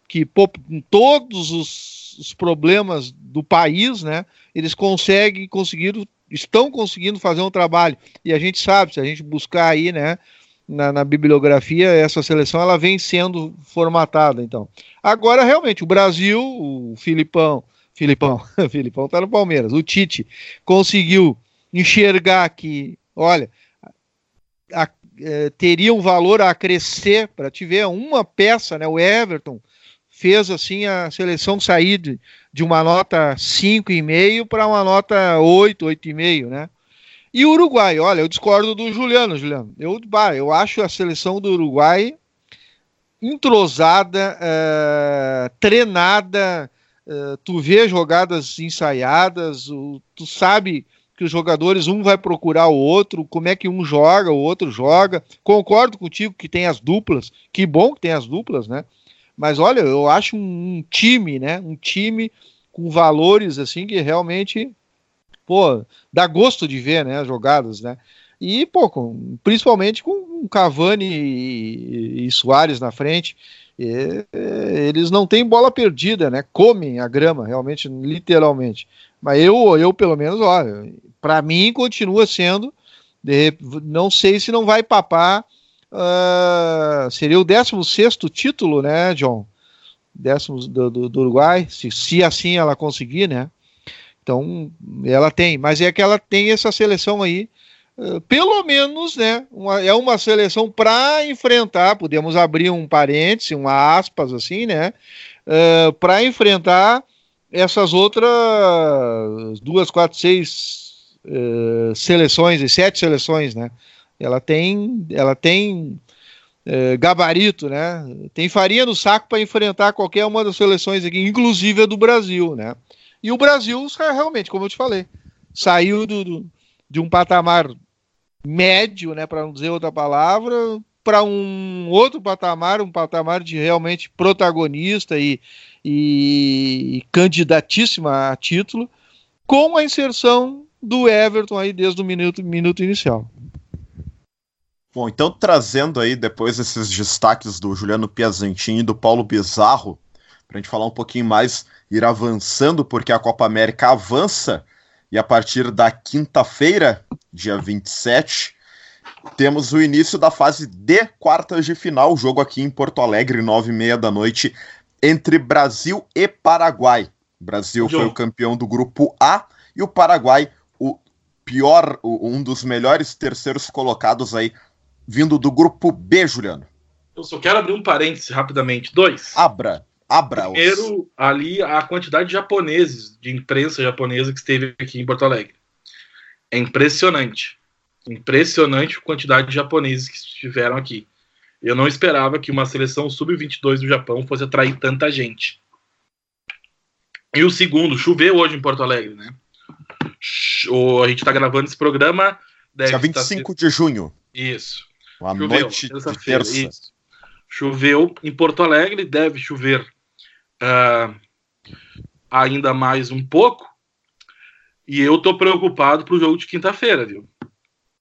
que, pô, com todos os, os problemas do país, né, eles conseguem, conseguiram, estão conseguindo fazer um trabalho. E a gente sabe, se a gente buscar aí, né, na, na, bibliografia, essa seleção ela vem sendo formatada. Então, agora realmente o Brasil, o Filipão, Filipão, Filipão tá no Palmeiras, o Tite conseguiu enxergar que, olha, a, é, teria um valor a crescer para te ver uma peça, né? O Everton fez assim a seleção sair de, de uma nota 5,5 para uma nota 8, 8,5, né? E o Uruguai, olha, eu discordo do Juliano, Juliano. Eu, bah, eu acho a seleção do Uruguai entrosada, é, treinada, é, tu vê jogadas ensaiadas, o, tu sabe que os jogadores, um vai procurar o outro, como é que um joga, o outro joga. Concordo contigo que tem as duplas, que bom que tem as duplas, né? Mas olha, eu acho um, um time, né? Um time com valores assim que realmente pô, dá gosto de ver, né, jogadas, né? E, pô, com, principalmente com Cavani e, e Soares na frente, e, eles não têm bola perdida, né? Comem a grama, realmente, literalmente. Mas eu, eu pelo menos, olha, para mim continua sendo, de, não sei se não vai papar, uh, seria o 16 título, né, John? Décimo do, do, do Uruguai, se, se assim ela conseguir, né? Então, ela tem, mas é que ela tem essa seleção aí, uh, pelo menos, né? Uma, é uma seleção para enfrentar, podemos abrir um parêntese, um aspas, assim, né? Uh, para enfrentar essas outras duas, quatro, seis uh, seleções e sete seleções, né? Ela tem, ela tem uh, gabarito, né? Tem farinha no saco para enfrentar qualquer uma das seleções aqui, inclusive a do Brasil, né? E o Brasil, realmente, como eu te falei, saiu do, do de um patamar médio, né, para não dizer outra palavra, para um outro patamar, um patamar de realmente protagonista e, e, candidatíssima a título, com a inserção do Everton aí desde o minuto, minuto inicial. Bom, então trazendo aí depois esses destaques do Juliano Piazentin e do Paulo Bizarro, para a gente falar um pouquinho mais, ir avançando, porque a Copa América avança, e a partir da quinta-feira, dia 27, temos o início da fase de quartas de final, jogo aqui em Porto Alegre, nove e meia da noite, entre Brasil e Paraguai. O Brasil foi o campeão do grupo A e o Paraguai o pior, um dos melhores terceiros colocados aí, vindo do grupo B, Juliano. Eu só quero abrir um parêntese rapidamente. Dois. Abra. Abra. Primeiro, ali, a quantidade de japoneses, de imprensa japonesa que esteve aqui em Porto Alegre. É impressionante. Impressionante a quantidade de japoneses que estiveram aqui. Eu não esperava que uma seleção sub-22 do Japão fosse atrair tanta gente. E o segundo, choveu hoje em Porto Alegre, né? O, a gente está gravando esse programa. Dia 25 estar... de junho. Isso. Uma choveu, noite de terça. Isso. Choveu em Porto Alegre, deve chover uh, ainda mais um pouco. E eu tô preocupado pro jogo de quinta-feira, viu?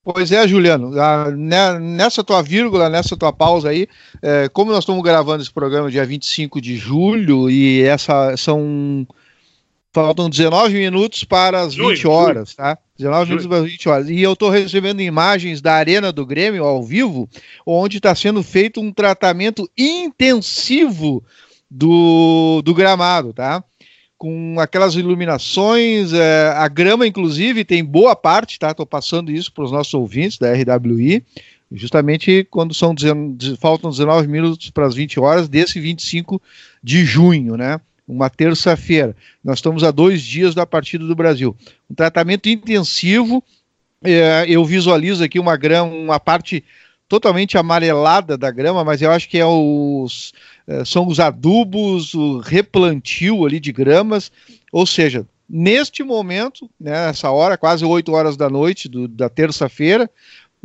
Pois é, Juliano, né, nessa tua vírgula, nessa tua pausa aí, é, como nós estamos gravando esse programa dia 25 de julho e essa são faltam 19 minutos para as 20 horas, tá? 19 minutos para as 20 horas. E eu estou recebendo imagens da Arena do Grêmio ao vivo, onde está sendo feito um tratamento intensivo do, do gramado, tá? com aquelas iluminações, é, a grama, inclusive, tem boa parte, tá? Estou passando isso para os nossos ouvintes da RWI, justamente quando são faltam 19 minutos para as 20 horas desse 25 de junho, né? Uma terça-feira. Nós estamos a dois dias da partida do Brasil. Um tratamento intensivo. É, eu visualizo aqui uma grama, uma parte totalmente amarelada da grama, mas eu acho que é os é, são os adubos, o replantio ali de gramas, ou seja, neste momento, né, nessa hora, quase 8 horas da noite do, da terça-feira,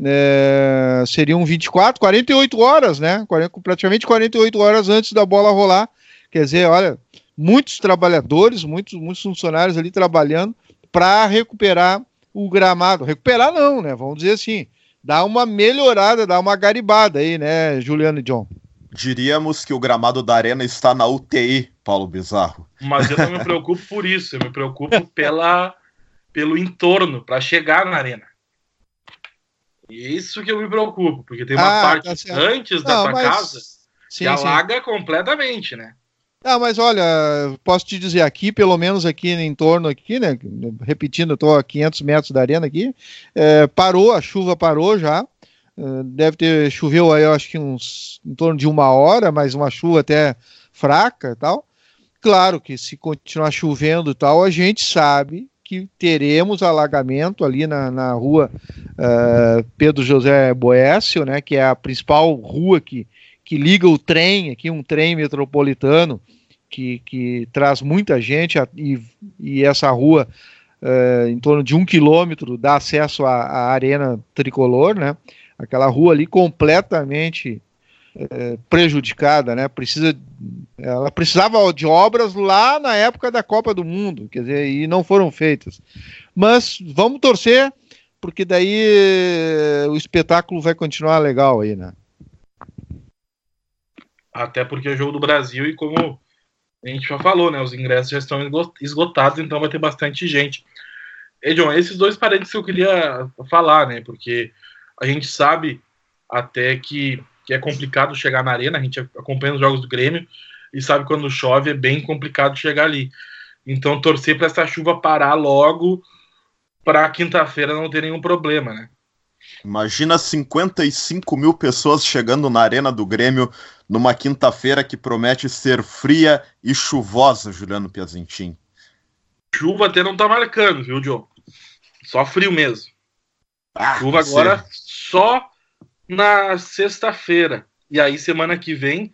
é, seriam 24, 48 horas, né? 40, praticamente 48 horas antes da bola rolar. Quer dizer, olha, muitos trabalhadores, muitos, muitos funcionários ali trabalhando para recuperar o gramado. Recuperar não, né? Vamos dizer assim, dar uma melhorada, dar uma garibada aí, né, Juliano e John? Diríamos que o gramado da arena está na UTI, Paulo Bizarro. Mas eu não me preocupo por isso, eu me preocupo pela, pelo entorno, para chegar na arena. E é isso que eu me preocupo, porque tem uma ah, parte tá antes da tua mas... casa sim, que alaga sim. completamente, né? Ah, mas olha, posso te dizer aqui, pelo menos aqui em torno aqui, né? Repetindo, estou a 500 metros da arena aqui, é, parou, a chuva parou já. É, deve ter choveu aí, eu acho que uns em torno de uma hora, mas uma chuva até fraca e tal. Claro que se continuar chovendo e tal, a gente sabe que teremos alagamento ali na, na rua uh, Pedro José Boécio, né? Que é a principal rua que que liga o trem, aqui um trem metropolitano que, que traz muita gente a, e, e essa rua uh, em torno de um quilômetro dá acesso à, à, arena tricolor, né? Aquela rua ali completamente uh, prejudicada, né? Precisa, ela precisava de obras lá na época da Copa do Mundo, quer dizer, e não foram feitas. Mas vamos torcer, porque daí uh, o espetáculo vai continuar legal aí, né? Até porque é jogo do Brasil e como a gente já falou, né? Os ingressos já estão esgotados, então vai ter bastante gente. Edson, esses dois parênteses que eu queria falar, né? Porque a gente sabe até que, que é complicado chegar na arena, a gente acompanha os jogos do Grêmio e sabe quando chove é bem complicado chegar ali. Então torcer para essa chuva parar logo para quinta-feira não ter nenhum problema, né? Imagina 55 mil pessoas chegando na Arena do Grêmio numa quinta-feira que promete ser fria e chuvosa, Juliano Piazentin. Chuva até não tá marcando, viu, Diogo? Só frio mesmo. Ah, Chuva agora só na sexta-feira. E aí, semana que vem,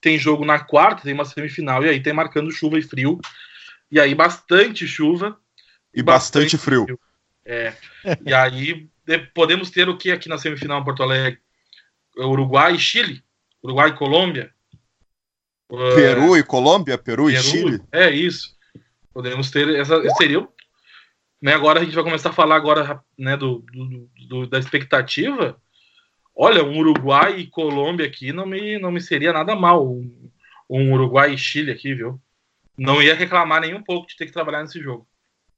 tem jogo na quarta, tem uma semifinal, e aí tem marcando chuva e frio. E aí, bastante chuva. E bastante, bastante frio. frio. É. e aí, podemos ter o que aqui na semifinal em Porto Alegre? Uruguai e Chile? Uruguai e Colômbia? Peru e Colômbia? Peru, Peru, e Chile? É isso. Podemos ter essa. Seria. Né, agora a gente vai começar a falar agora né, do, do, do, da expectativa. Olha, um Uruguai e Colômbia aqui não me, não me seria nada mal. Um, um Uruguai e Chile aqui, viu? Não ia reclamar nem um pouco de ter que trabalhar nesse jogo.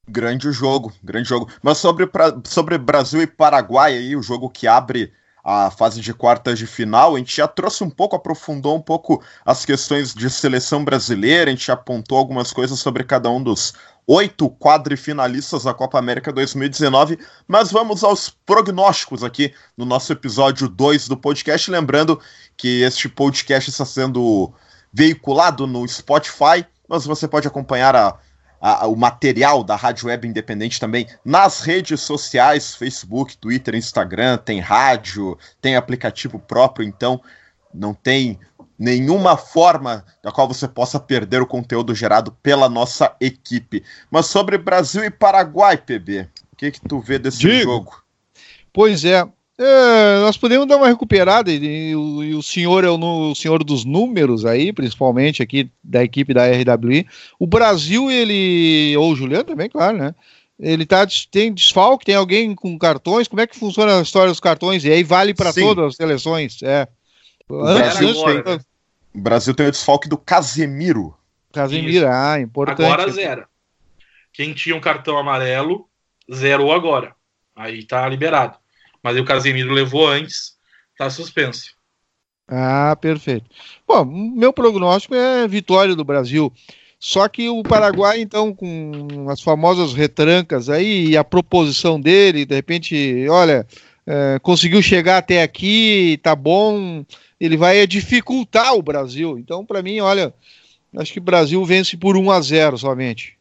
Grande jogo, grande jogo. Mas sobre, sobre Brasil e Paraguai aí, o jogo que abre a fase de quartas de final, a gente já trouxe um pouco, aprofundou um pouco as questões de seleção brasileira, a gente apontou algumas coisas sobre cada um dos oito quadrifinalistas da Copa América 2019, mas vamos aos prognósticos aqui no nosso episódio 2 do podcast, lembrando que este podcast está sendo veiculado no Spotify, mas você pode acompanhar a a, o material da Rádio Web Independente também nas redes sociais, Facebook, Twitter, Instagram, tem rádio, tem aplicativo próprio, então não tem nenhuma forma da qual você possa perder o conteúdo gerado pela nossa equipe. Mas sobre Brasil e Paraguai, PB, o que, que tu vê desse Digo. jogo? Pois é, é, nós podemos dar uma recuperada, e, e, o, e o, senhor é o, o, senhor dos números aí, principalmente aqui da equipe da RWI. O Brasil, ele, ou o Juliano também, claro, né? Ele tá, tem desfalque, tem alguém com cartões, como é que funciona a história dos cartões? E aí vale para todas as seleções, é. O Brasil, agora, tem, né? o Brasil tem o desfalque do Casemiro. Casemiro, Isso. ah, importante. Agora zero. Quem tinha um cartão amarelo, zerou agora. Aí tá liberado. Mas o Casemiro levou antes, tá suspenso. Ah, perfeito. Bom, meu prognóstico é vitória do Brasil. Só que o Paraguai, então, com as famosas retrancas aí, e a proposição dele, de repente, olha, é, conseguiu chegar até aqui, tá bom, ele vai dificultar o Brasil. Então, para mim, olha, acho que o Brasil vence por 1 a 0 somente.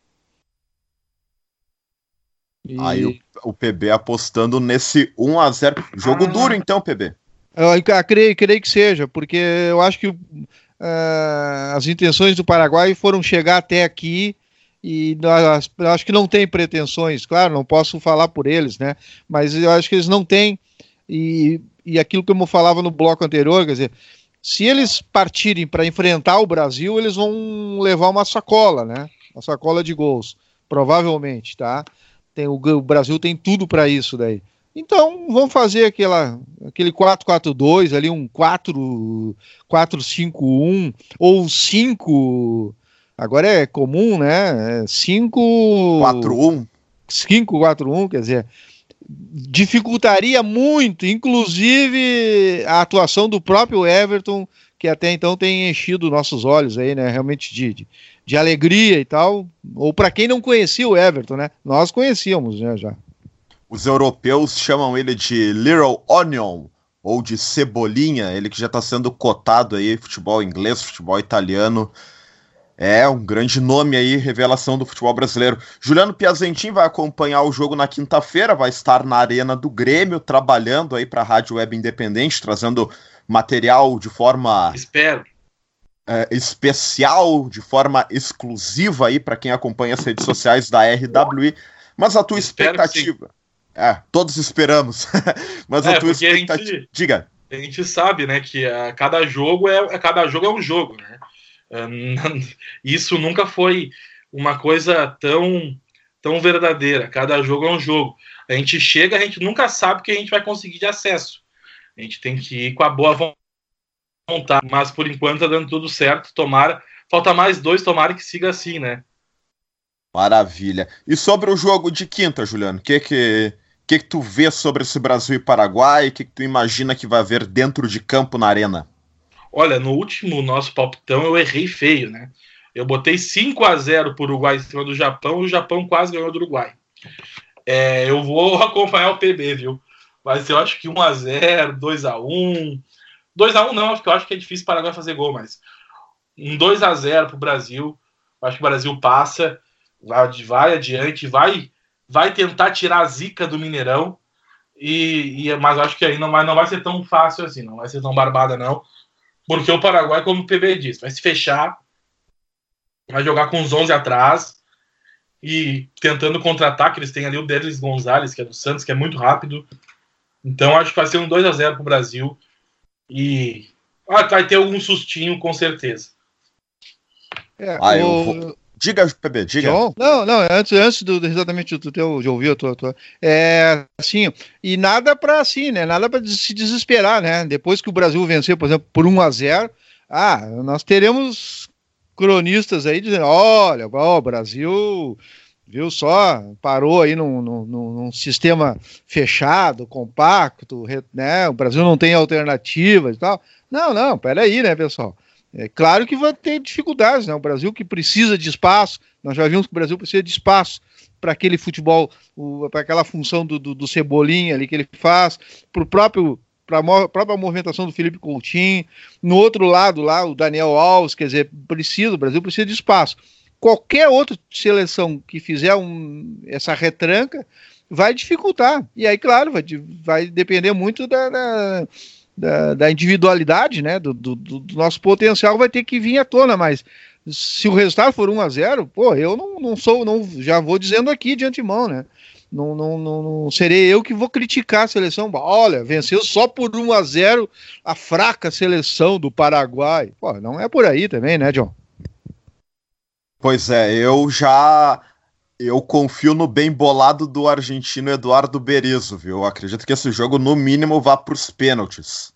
E... Aí o, o, PB apostando nesse 1 a 0 Jogo ah. duro, então, PB. Eu, eu, creio, creio que seja, porque eu acho que uh, as intenções do Paraguai foram chegar até aqui e nós, eu acho que não tem pretensões, claro, não posso falar por eles, né? Mas eu acho que eles não têm. E, e aquilo que eu falava no bloco anterior, quer dizer, se eles partirem para enfrentar o Brasil, eles vão levar uma sacola, né? Uma sacola de gols, provavelmente, tá? Tem, o, o Brasil tem tudo para isso daí. Então, vamos fazer aquela, aquele 4-4-2, ali um 4-5-1 ou 5. Agora é comum, né? 5. 4-1. 5-4-1, quer dizer, dificultaria muito, inclusive a atuação do próprio Everton, que até então tem enchido nossos olhos aí, né? Realmente de, de, de alegria e tal. Ou para quem não conhecia o Everton, né? Nós conhecíamos né, já. Os europeus chamam ele de Little Onion ou de Cebolinha, ele que já está sendo cotado aí, futebol inglês, futebol italiano. É um grande nome aí, revelação do futebol brasileiro. Juliano Piazentin vai acompanhar o jogo na quinta-feira, vai estar na Arena do Grêmio, trabalhando aí para a Rádio Web Independente, trazendo material de forma. Espero é, especial, de forma exclusiva aí para quem acompanha as redes sociais da RWI. Mas a tua Espero expectativa. É, todos esperamos. Mas é, a tua expectativa. A gente, Diga. A gente sabe, né, que a, cada jogo é a cada jogo é um jogo, né? Isso nunca foi uma coisa tão tão verdadeira. Cada jogo é um jogo. A gente chega, a gente nunca sabe o que a gente vai conseguir de acesso. A gente tem que ir com a boa vontade montar, mas por enquanto tá dando tudo certo. Tomara. Falta mais dois, tomara que siga assim, né? Maravilha. E sobre o jogo de quinta, Juliano, o que que, que que tu vê sobre esse Brasil e Paraguai? O que, que tu imagina que vai haver dentro de campo na arena? Olha, no último nosso palpitão eu errei feio, né? Eu botei 5 a 0 para o Uruguai em cima do Japão e o Japão quase ganhou do Uruguai. É, eu vou acompanhar o PB, viu? Mas eu acho que 1 a 0 2 a 1 2 a 1 não, porque eu acho que é difícil o Paraguai fazer gol, mas um 2 a 0 para o Brasil. Acho que o Brasil passa, vai, adiante, vai, vai tentar tirar a zica do Mineirão. E, e, mas acho que aí não, não vai ser tão fácil assim, não vai ser tão barbada, não. Porque o Paraguai, como o PB disse, vai se fechar, vai jogar com os 11 atrás e tentando contra-ataque. Eles têm ali o Delis Gonzalez, que é do Santos, que é muito rápido. Então acho que vai ser um 2 a 0 para o Brasil. E ah, vai ter algum sustinho, com certeza. É, ah, o... vou... Diga, PB, diga. Não, não, antes, antes do, exatamente do teu, de ouvir a tua, tua, é, assim, e nada para assim, né, nada para se desesperar, né, depois que o Brasil venceu, por exemplo, por 1 a 0 ah, nós teremos cronistas aí dizendo, olha, ó, o Brasil, viu só, parou aí num, num, num sistema fechado, compacto, né, o Brasil não tem alternativas e tal, não, não, peraí, né, pessoal, é claro que vai ter dificuldades, né? O Brasil que precisa de espaço, nós já vimos que o Brasil precisa de espaço para aquele futebol, para aquela função do, do, do, Cebolinha ali que ele faz, para o próprio para a própria movimentação do Felipe Coutinho, no outro lado lá o Daniel Alves, quer dizer, precisa, o Brasil precisa de espaço. Qualquer outra seleção que fizer um, essa retranca vai dificultar. E aí, claro, vai, vai depender muito da, da da, da individualidade, né, do, do, do, nosso potencial vai ter que vir à tona, mas se o resultado for 1 a 0 pô, eu não, não sou, não, já vou dizendo aqui de antemão, né, não, não, não, não, serei eu que vou criticar a seleção. Olha, venceu só por 1 a 0 a fraca seleção do Paraguai. Pô, não é por aí também, né, John? Pois é, eu já eu confio no bem bolado do argentino Eduardo Berizzo, viu? Eu acredito que esse jogo, no mínimo, vá para os pênaltis.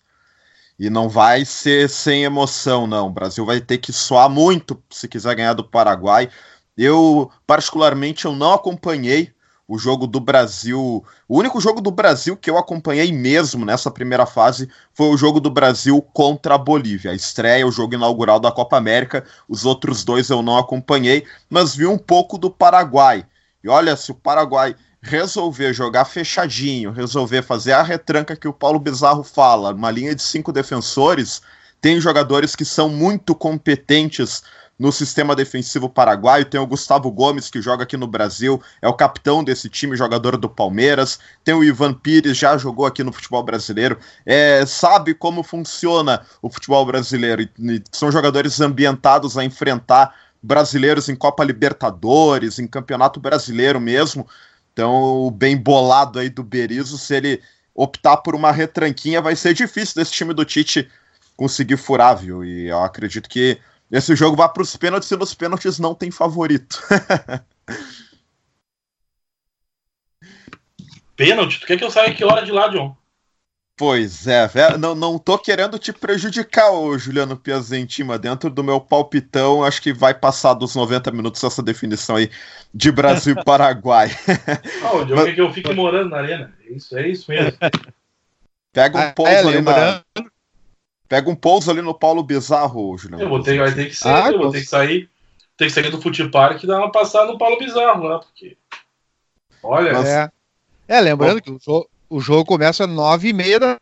E não vai ser sem emoção, não. O Brasil vai ter que soar muito se quiser ganhar do Paraguai. Eu, particularmente, eu não acompanhei o jogo do Brasil. O único jogo do Brasil que eu acompanhei mesmo nessa primeira fase foi o jogo do Brasil contra a Bolívia. A estreia, o jogo inaugural da Copa América. Os outros dois eu não acompanhei, mas vi um pouco do Paraguai. E olha, se o Paraguai resolver jogar fechadinho, resolver fazer a retranca que o Paulo Bizarro fala, uma linha de cinco defensores, tem jogadores que são muito competentes no sistema defensivo paraguaio. Tem o Gustavo Gomes, que joga aqui no Brasil, é o capitão desse time, jogador do Palmeiras. Tem o Ivan Pires, já jogou aqui no futebol brasileiro, é, sabe como funciona o futebol brasileiro. E, são jogadores ambientados a enfrentar brasileiros em Copa Libertadores, em Campeonato Brasileiro mesmo. Então, o bem bolado aí do Berizzo, se ele optar por uma retranquinha, vai ser difícil desse time do Tite conseguir furar, viu? E eu acredito que esse jogo vai para os pênaltis e nos pênaltis não tem favorito. Pênalti? Tu quer que eu saia que hora de lá, John? Pois é, não, não tô querendo te prejudicar, ô Juliano Piazentin, mas dentro do meu palpitão, acho que vai passar dos 90 minutos essa definição aí de Brasil e Paraguai. Não, o John mas... quer que eu fique morando na arena. É isso, é isso mesmo. Pega um ah, pouso é, ali na... Pega um pouso ali no Paulo Bizarro, Juliano. Eu vou ter, vai ter que ser, ah, eu vou ter que sair, ter que sair do Futipark e dar uma passada no Paulo Bizarro lá, porque. Olha. Mas... É. é, lembrando que o jogo, o jogo começa às nove e meia da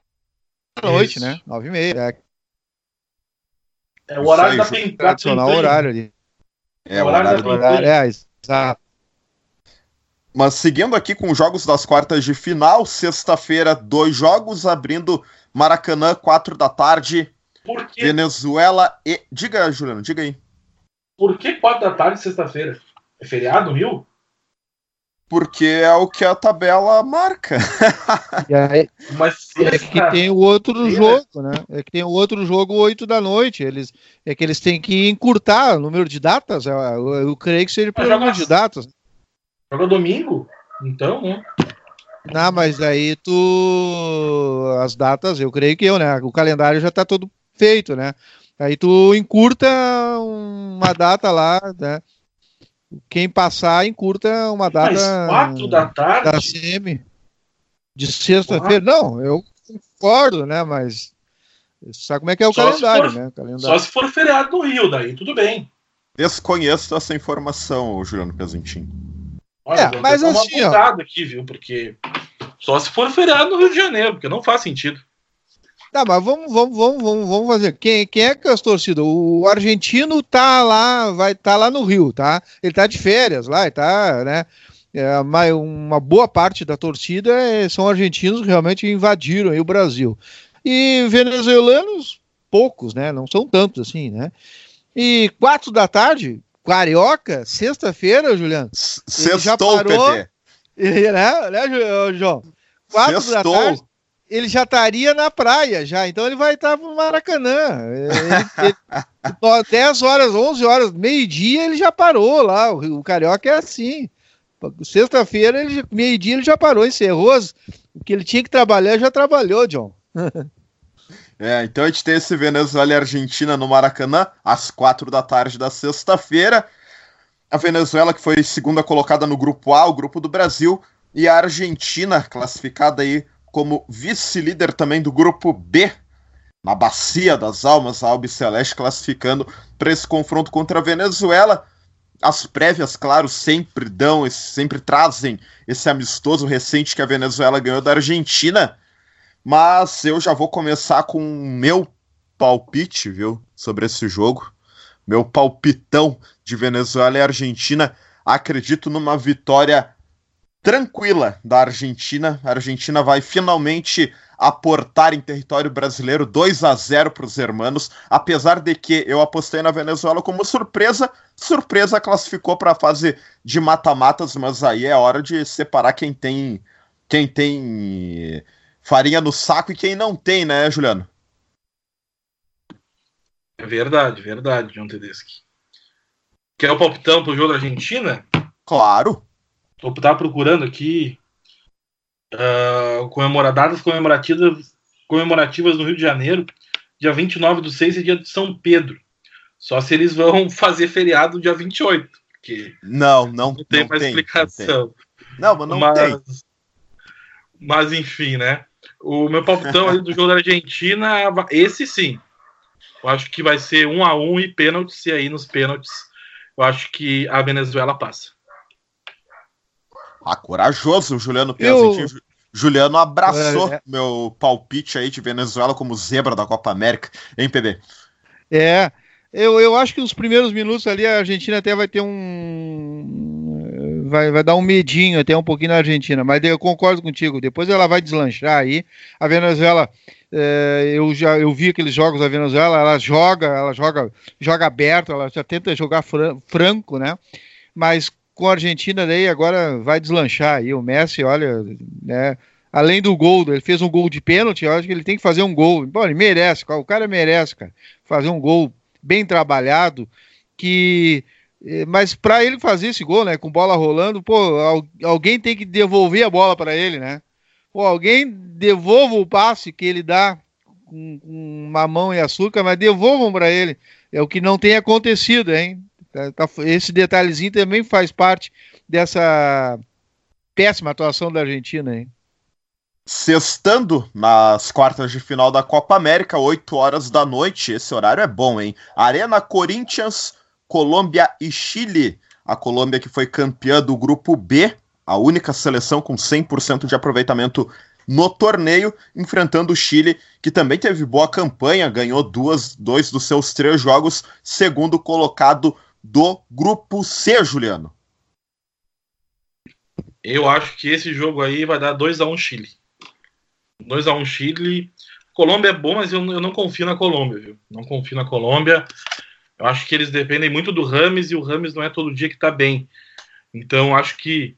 noite, Isso. né? Nove e meia. É, é o horário da PEN. Tradicional horário ali. É, o horário, horário da horário, É, exato. Mas seguindo aqui com os jogos das quartas de final, sexta-feira, dois jogos, abrindo Maracanã, quatro da tarde. Por quê? Venezuela e. Diga, Juliano, diga aí. Por que quatro da tarde, sexta-feira? É feriado Rio? Porque é o que a tabela marca. Aí, Mas é que tem o outro jogo, né? É que tem o outro jogo 8 da noite. Eles, é que eles têm que encurtar o número de datas. Eu, eu, eu creio que seja pelo número de datas. Joga domingo? Então, né? Não, mas aí tu. As datas, eu creio que eu, né? O calendário já está todo feito, né? Aí tu encurta uma data lá, né? Quem passar encurta uma data. Mas quatro da tarde? Da semi. De sexta-feira. Não, eu concordo, né? Mas. Sabe como é que é o calendário, for, né? Calendário. Só se for feriado no Rio, daí tudo bem. Desconheço essa informação, Juliano Pesantin. Olha, é, mas assim, ó... aqui, viu? Porque só se for feriado no Rio de Janeiro, porque não faz sentido. Tá, mas vamos, vamos, vamos, vamos, vamos fazer. Quem, quem é que é as torcidas? O argentino tá lá, vai tá lá no Rio, tá? Ele tá de férias lá, e tá, né? É, uma boa parte da torcida é, são argentinos que realmente invadiram o Brasil. E venezuelanos, poucos, né? Não são tantos assim, né? E quatro da tarde, Carioca, sexta-feira, Juliano. Sextou, já parou, PT. né, né, João? Quatro Sextou. da tarde, ele já estaria na praia já, então ele vai estar no Maracanã. Ele, ele, 10 horas, 11 horas, meio-dia ele já parou lá. O, o Carioca é assim. Sexta-feira, meio-dia ele já parou, encerrou. O que ele tinha que trabalhar, já trabalhou, John. É, então a gente tem esse Venezuela e Argentina no Maracanã, às quatro da tarde da sexta-feira. A Venezuela, que foi segunda colocada no grupo A, o grupo do Brasil, e a Argentina, classificada aí como vice-líder também do grupo B, na Bacia das Almas, a Albiceleste classificando para esse confronto contra a Venezuela. As prévias, claro, sempre dão, sempre trazem esse amistoso recente que a Venezuela ganhou da Argentina. Mas eu já vou começar com o meu palpite, viu, sobre esse jogo. Meu palpitão de Venezuela e Argentina. Acredito numa vitória tranquila da Argentina. A Argentina vai finalmente aportar em território brasileiro 2 a 0 para os hermanos, apesar de que eu apostei na Venezuela como surpresa. Surpresa classificou para a fase de mata-matas, mas aí é hora de separar quem tem quem tem farinha no saco e quem não tem, né, Juliano? É verdade, verdade, John Tedeschi. Quer o palpitão pro jogo da Argentina? Claro. Eu tava procurando aqui uh, comemoradas comemorativas, comemorativas no Rio de Janeiro, dia 29 do 6 e dia de São Pedro. Só se eles vão fazer feriado dia 28. Porque não, não, não tem não mais tem, explicação. Não, mas não mas, tem. Mas enfim, né? O meu palpitão ali do jogo da Argentina, esse sim. Eu acho que vai ser um a um e pênaltis, e aí nos pênaltis eu acho que a Venezuela passa. Ah, corajoso, Juliano eu... Juliano abraçou é, é. meu palpite aí de Venezuela como zebra da Copa América, hein, PB? É, eu, eu acho que os primeiros minutos ali a Argentina até vai ter um. Vai, vai dar um medinho até um pouquinho na Argentina, mas eu concordo contigo. Depois ela vai deslanchar aí. A Venezuela, é, eu já eu vi aqueles jogos da Venezuela, ela joga, ela joga, joga aberto, ela já tenta jogar franco, né? Mas com a Argentina daí agora vai deslanchar aí. O Messi, olha, né? Além do gol, ele fez um gol de pênalti, eu acho que ele tem que fazer um gol. Bom, ele merece, o cara merece, cara, fazer um gol bem trabalhado, que mas para ele fazer esse gol, né, com bola rolando, pô, alguém tem que devolver a bola para ele, né? Pô, alguém devolva o passe que ele dá com, com mamão e açúcar, mas devolvam para ele. É o que não tem acontecido, hein? Tá, tá, esse detalhezinho também faz parte dessa péssima atuação da Argentina, hein? Sextando nas quartas de final da Copa América, 8 horas da noite. Esse horário é bom, hein? Arena Corinthians, Colômbia e Chile. A Colômbia que foi campeã do grupo B, a única seleção com 100% de aproveitamento no torneio, enfrentando o Chile, que também teve boa campanha, ganhou duas, dois dos seus três jogos, segundo colocado do grupo C, Juliano? Eu acho que esse jogo aí vai dar 2 a 1 um Chile. 2 a 1 um Chile. Colômbia é bom, mas eu, eu não confio na Colômbia, viu? Não confio na Colômbia. Eu acho que eles dependem muito do Rames e o Rames não é todo dia que tá bem. Então, acho que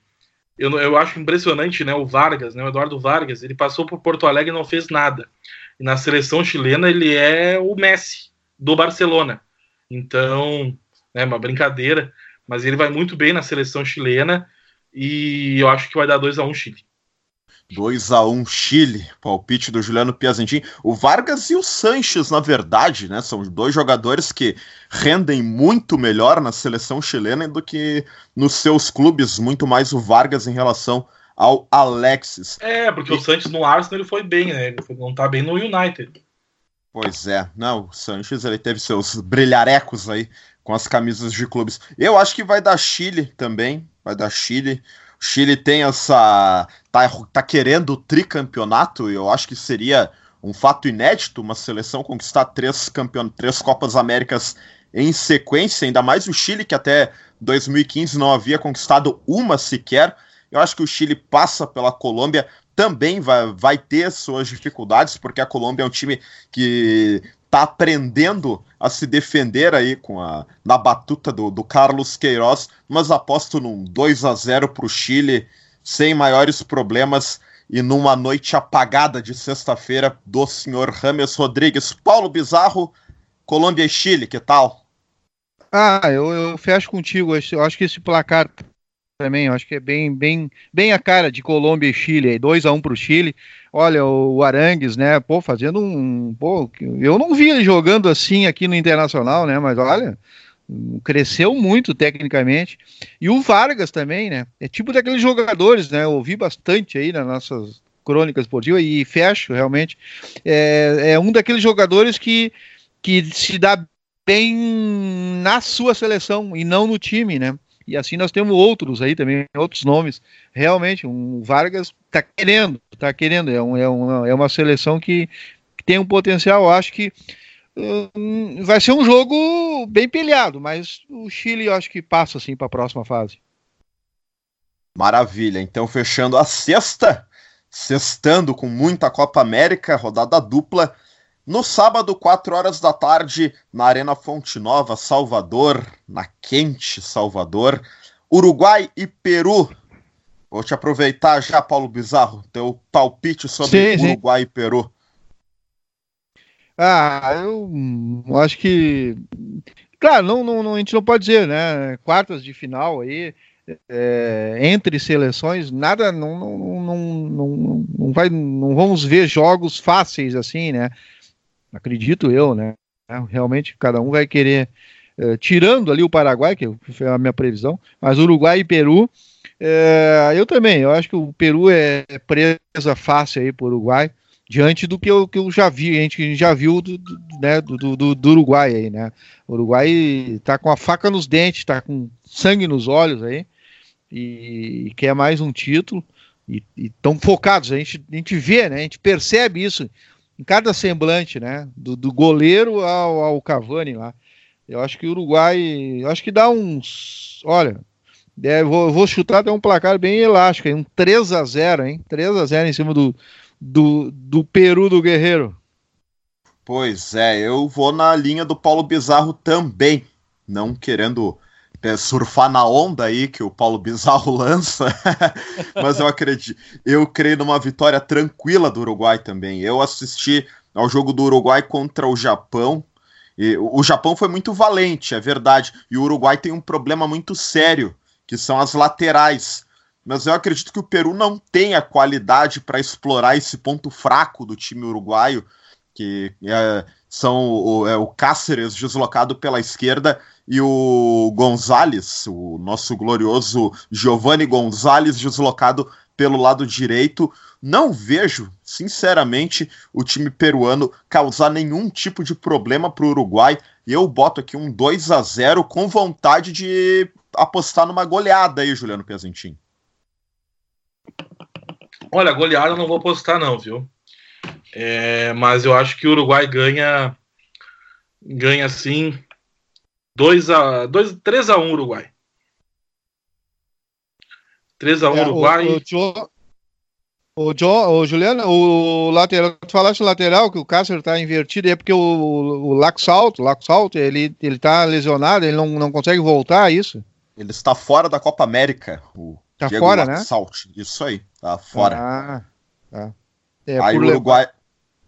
eu, eu acho impressionante, né? O Vargas, né? O Eduardo Vargas, ele passou por Porto Alegre e não fez nada. E na seleção chilena ele é o Messi do Barcelona. Então, né, uma brincadeira, mas ele vai muito bem na seleção chilena e eu acho que vai dar 2 a 1 um Chile. 2 a 1 um Chile, palpite do Juliano Piazentin. O Vargas e o Sanches, na verdade, né, são dois jogadores que rendem muito melhor na seleção chilena do que nos seus clubes, muito mais o Vargas em relação ao Alexis. É, porque e... o Sanches no Arsenal ele foi bem, né? Ele não tá bem no United. Pois é, não, o Sanches ele teve seus brilharecos aí com as camisas de clubes. Eu acho que vai dar Chile também, vai dar Chile. Chile tem essa. tá, tá querendo o tricampeonato, e eu acho que seria um fato inédito uma seleção conquistar três, campeon... três Copas Américas em sequência, ainda mais o Chile, que até 2015 não havia conquistado uma sequer. Eu acho que o Chile passa pela Colômbia, também vai, vai ter suas dificuldades, porque a Colômbia é um time que está aprendendo a se defender aí com a, na batuta do, do Carlos Queiroz, mas aposto num 2 a 0 para o Chile, sem maiores problemas, e numa noite apagada de sexta-feira do senhor Rames Rodrigues. Paulo Bizarro, Colômbia e Chile, que tal? Ah, eu, eu fecho contigo. Eu acho que esse placar também, eu acho que é bem, bem, bem a cara de Colômbia e Chile, 2 a 1 um para o Chile. Olha, o Arangues, né, pô, fazendo um, pô, eu não vi ele jogando assim aqui no Internacional, né, mas olha, cresceu muito tecnicamente. E o Vargas também, né, é tipo daqueles jogadores, né, eu ouvi bastante aí nas nossas crônicas esportivas e fecho realmente, é, é um daqueles jogadores que, que se dá bem na sua seleção e não no time, né? E assim nós temos outros aí também, outros nomes. Realmente, um Vargas está querendo, está querendo. É, um, é, uma, é uma seleção que, que tem um potencial. Eu acho que um, vai ser um jogo bem pilhado, mas o Chile eu acho que passa assim para a próxima fase. Maravilha. Então, fechando a sexta, sextando com muita Copa América, rodada dupla. No sábado, 4 horas da tarde, na Arena Fonte Nova, Salvador, na quente Salvador, Uruguai e Peru. Vou te aproveitar já, Paulo Bizarro, teu palpite sobre sim, Uruguai sim. e Peru. Ah, eu acho que. Claro, não, não, não, a gente não pode dizer, né? Quartas de final aí, é, entre seleções, nada, não, não, não, não, não, vai, não vamos ver jogos fáceis assim, né? Acredito eu, né? Realmente cada um vai querer, eh, tirando ali o Paraguai, que foi a minha previsão, mas Uruguai e Peru, eh, eu também, eu acho que o Peru é presa fácil aí para o Uruguai, diante do que eu, que eu já vi, a gente já viu do, do, né, do, do, do Uruguai aí, né? O Uruguai está com a faca nos dentes, está com sangue nos olhos aí, e, e quer mais um título, e estão focados, a gente, a gente vê, né? A gente percebe isso em cada semblante, né? Do, do goleiro ao, ao, Cavani lá. Eu acho que o Uruguai, eu acho que dá uns, olha, é, vou, vou, chutar até um placar bem elástico, um 3 a 0 hein? 3 a 0 em cima do, do, do Peru do Guerreiro. Pois é, eu vou na linha do Paulo Bizarro também, não querendo é, surfar na onda aí que o Paulo Bizarro lança, mas eu acredito, eu creio numa vitória tranquila do Uruguai também. Eu assisti ao jogo do Uruguai contra o Japão. E o Japão foi muito valente, é verdade, e o Uruguai tem um problema muito sério, que são as laterais. Mas eu acredito que o Peru não tem a qualidade para explorar esse ponto fraco do time uruguaio, que é, são o, é, o Cáceres deslocado pela esquerda e o Gonzalez, o nosso glorioso Giovanni Gonzalez, deslocado pelo lado direito. Não vejo, sinceramente, o time peruano causar nenhum tipo de problema para o Uruguai. Eu boto aqui um 2 a 0 com vontade de apostar numa goleada aí, Juliano Piazentin. Olha, goleada eu não vou apostar não, viu? É, mas eu acho que o Uruguai ganha ganha sim 2 a 2 3 a 1 Uruguai. 3 a 1 é, Uruguai. O, o, jo, o, jo, o Juliano, o lateral, tu falaste lateral que o Cássio está invertido, é porque o, o Laxalt, Laxalt, ele ele tá lesionado, ele não, não consegue voltar, é isso? Ele está fora da Copa América, o Tá Diego fora, Laxalt. né? Isso aí, tá fora. Ah, tá. É, aí o Uruguai,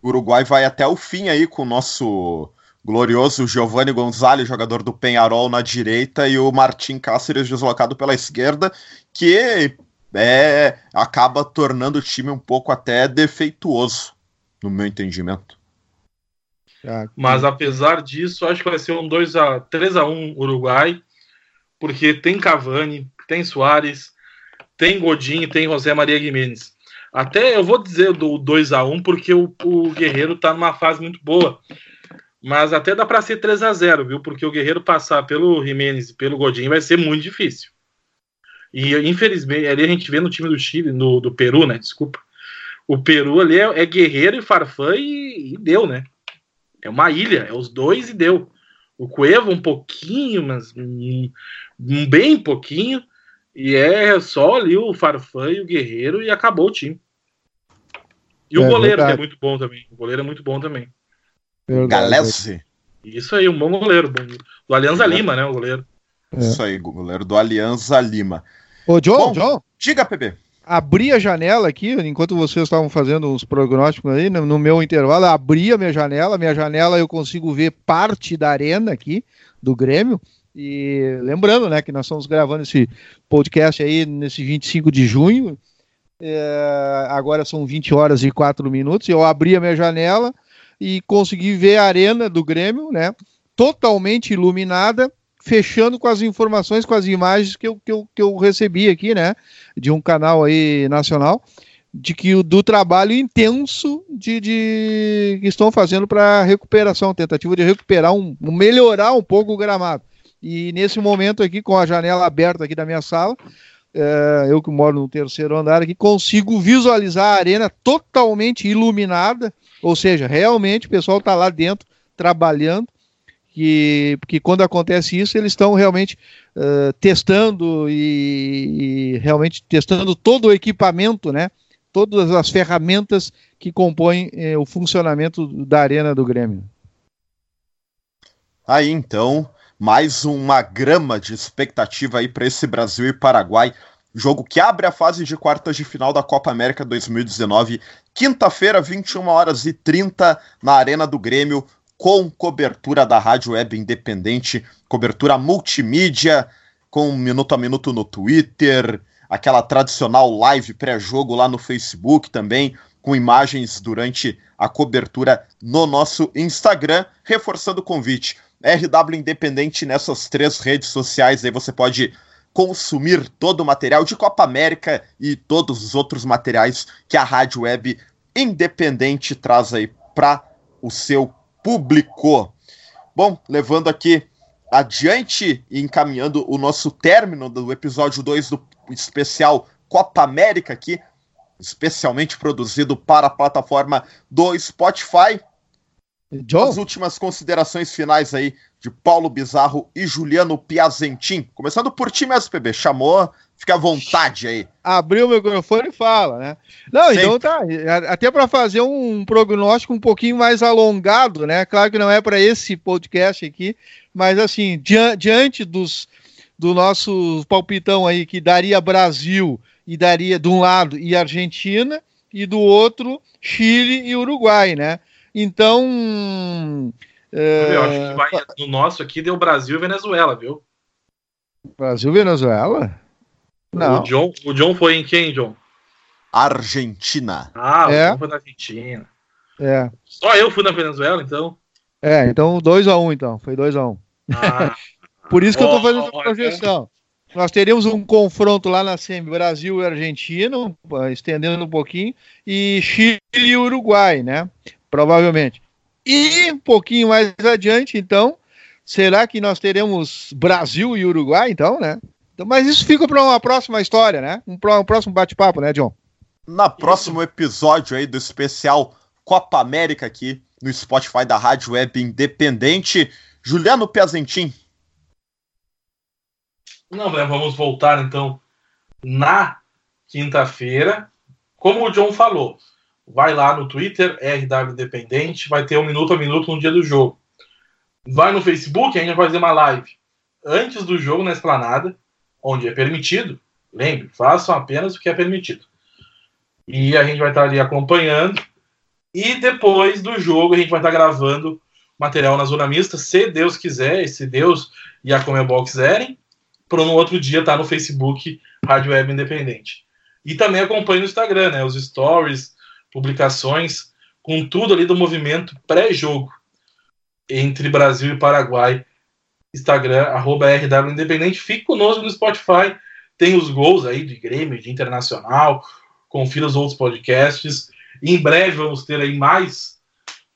Uruguai vai até o fim aí com o nosso glorioso Giovanni Gonzalez, jogador do Penharol na direita, e o Martim Cáceres deslocado pela esquerda, que é, acaba tornando o time um pouco até defeituoso, no meu entendimento. Mas apesar disso, acho que vai ser um 2 a 3 a 1 Uruguai, porque tem Cavani, tem Soares, tem Godinho, tem José Maria Guimenez. Até eu vou dizer do 2 a 1 porque o, o Guerreiro tá numa fase muito boa mas até dá para ser 3 a 0 viu? Porque o Guerreiro passar pelo Jimenez e pelo Godinho vai ser muito difícil. E infelizmente, ali a gente vê no time do Chile, no, do Peru, né? Desculpa. O Peru ali é, é Guerreiro e Farfã e, e, deu, né? É uma ilha, é os dois e deu. O Cueva um pouquinho, mas um, um bem pouquinho. E é só ali o Farfã e o Guerreiro e acabou o time. E o é, goleiro, verdade. que é muito bom também. O goleiro é muito bom também. Galese. Isso aí, um bom goleiro. Bom, do Alianza Lima, né? O goleiro. É. Isso aí, goleiro do Alianza Lima. Ô, John, bom, John. Diga, PB. Abri a janela aqui, enquanto vocês estavam fazendo os prognósticos aí, no, no meu intervalo, abri a minha janela. Minha janela eu consigo ver parte da arena aqui, do Grêmio. E lembrando, né, que nós estamos gravando esse podcast aí nesse 25 de junho. É, agora são 20 horas e 4 minutos. Eu abri a minha janela e consegui ver a arena do Grêmio, né? Totalmente iluminada, fechando com as informações, com as imagens que eu, que eu, que eu recebi aqui, né? De um canal aí nacional, de que do trabalho intenso de, de que estão fazendo para recuperação, tentativa de recuperar um, melhorar um pouco o gramado. E nesse momento aqui, com a janela aberta aqui da minha sala, é, eu que moro no terceiro andar aqui, consigo visualizar a arena totalmente iluminada, ou seja, realmente o pessoal está lá dentro trabalhando, que, porque quando acontece isso, eles estão realmente uh, testando e, e, realmente testando todo o equipamento, né? Todas as ferramentas que compõem eh, o funcionamento da arena do Grêmio. Aí então, mais uma grama de expectativa aí para esse Brasil e Paraguai. Jogo que abre a fase de quartas de final da Copa América 2019, quinta-feira, 21 horas e 30, na Arena do Grêmio, com cobertura da Rádio Web Independente, cobertura multimídia, com minuto a minuto no Twitter, aquela tradicional live pré-jogo lá no Facebook também, com imagens durante a cobertura no nosso Instagram, reforçando o convite. RW Independente nessas três redes sociais, aí você pode consumir todo o material de Copa América e todos os outros materiais que a Rádio Web Independente traz aí para o seu público. Bom, levando aqui adiante e encaminhando o nosso término do episódio 2 do especial Copa América aqui, especialmente produzido para a plataforma do Spotify. As últimas considerações finais aí de Paulo Bizarro e Juliano Piazentin. Começando por ti mesmo, PB. Chamou, fica à vontade aí. Abriu o microfone e fala, né? Não, Sempre. então tá. Até para fazer um prognóstico um pouquinho mais alongado, né? Claro que não é para esse podcast aqui, mas assim, diante dos do nosso palpitão aí que daria Brasil e daria de um lado e Argentina e do outro Chile e Uruguai, né? Então. É... Eu acho que vai, no nosso aqui deu Brasil e Venezuela, viu? Brasil e Venezuela? Não. O John, o John foi em quem, John? Argentina. Ah, o é. John foi na Argentina. É. Só eu fui na Venezuela, então. É, então 2x1, um, então. Foi 2x1. Um. Ah. Por isso que oh, eu tô fazendo oh, projeção. Nós teríamos um confronto lá na SEMI, Brasil e Argentina, estendendo um pouquinho, e Chile e Uruguai, né? Provavelmente. E um pouquinho mais adiante, então, será que nós teremos Brasil e Uruguai, então, né? Então, mas isso fica para uma próxima história, né? Um, um próximo bate-papo, né, John? Na próximo episódio aí do especial Copa América aqui no Spotify da Rádio Web Independente, Juliano Piazentin. Não, né, vamos voltar então na quinta-feira. Como o John falou, vai lá no Twitter, RW Independente, vai ter um minuto a minuto no dia do jogo. Vai no Facebook, a gente vai fazer uma live antes do jogo na esplanada, onde é permitido. Lembre, façam apenas o que é permitido. E a gente vai estar ali acompanhando. E depois do jogo, a gente vai estar gravando material na zona mista, se Deus quiser, e se Deus e a Comebol quiserem, para no outro dia estar no Facebook Rádio Web Independente. E também acompanhe no Instagram, né? Os stories, publicações com tudo ali do movimento pré-jogo entre Brasil e Paraguai. Instagram, arroba RW Independente. Fique conosco no Spotify. Tem os gols aí de Grêmio, de Internacional. Confira os outros podcasts. em breve vamos ter aí mais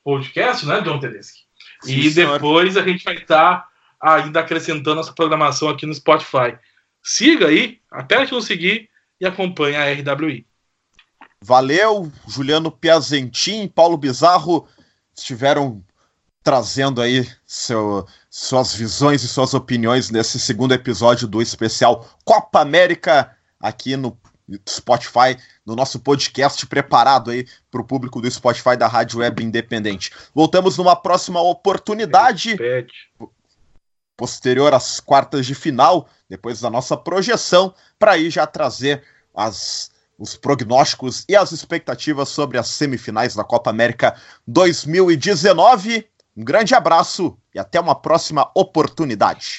podcasts, né, John Tedeschi? Sim, e depois a gente vai estar tá ainda acrescentando nossa programação aqui no Spotify. Siga aí, aperte no seguir e acompanhe a RWI. Valeu, Juliano Piazentin, Paulo Bizarro estiveram trazendo aí seu, suas visões e suas opiniões nesse segundo episódio do especial Copa América aqui no Spotify, no nosso podcast preparado aí para o público do Spotify da Rádio Web Independente. Voltamos numa próxima oportunidade. Posterior às quartas de final, depois da nossa projeção, para aí já trazer as os prognósticos e as expectativas sobre as semifinais da Copa América 2019. Um grande abraço e até uma próxima oportunidade.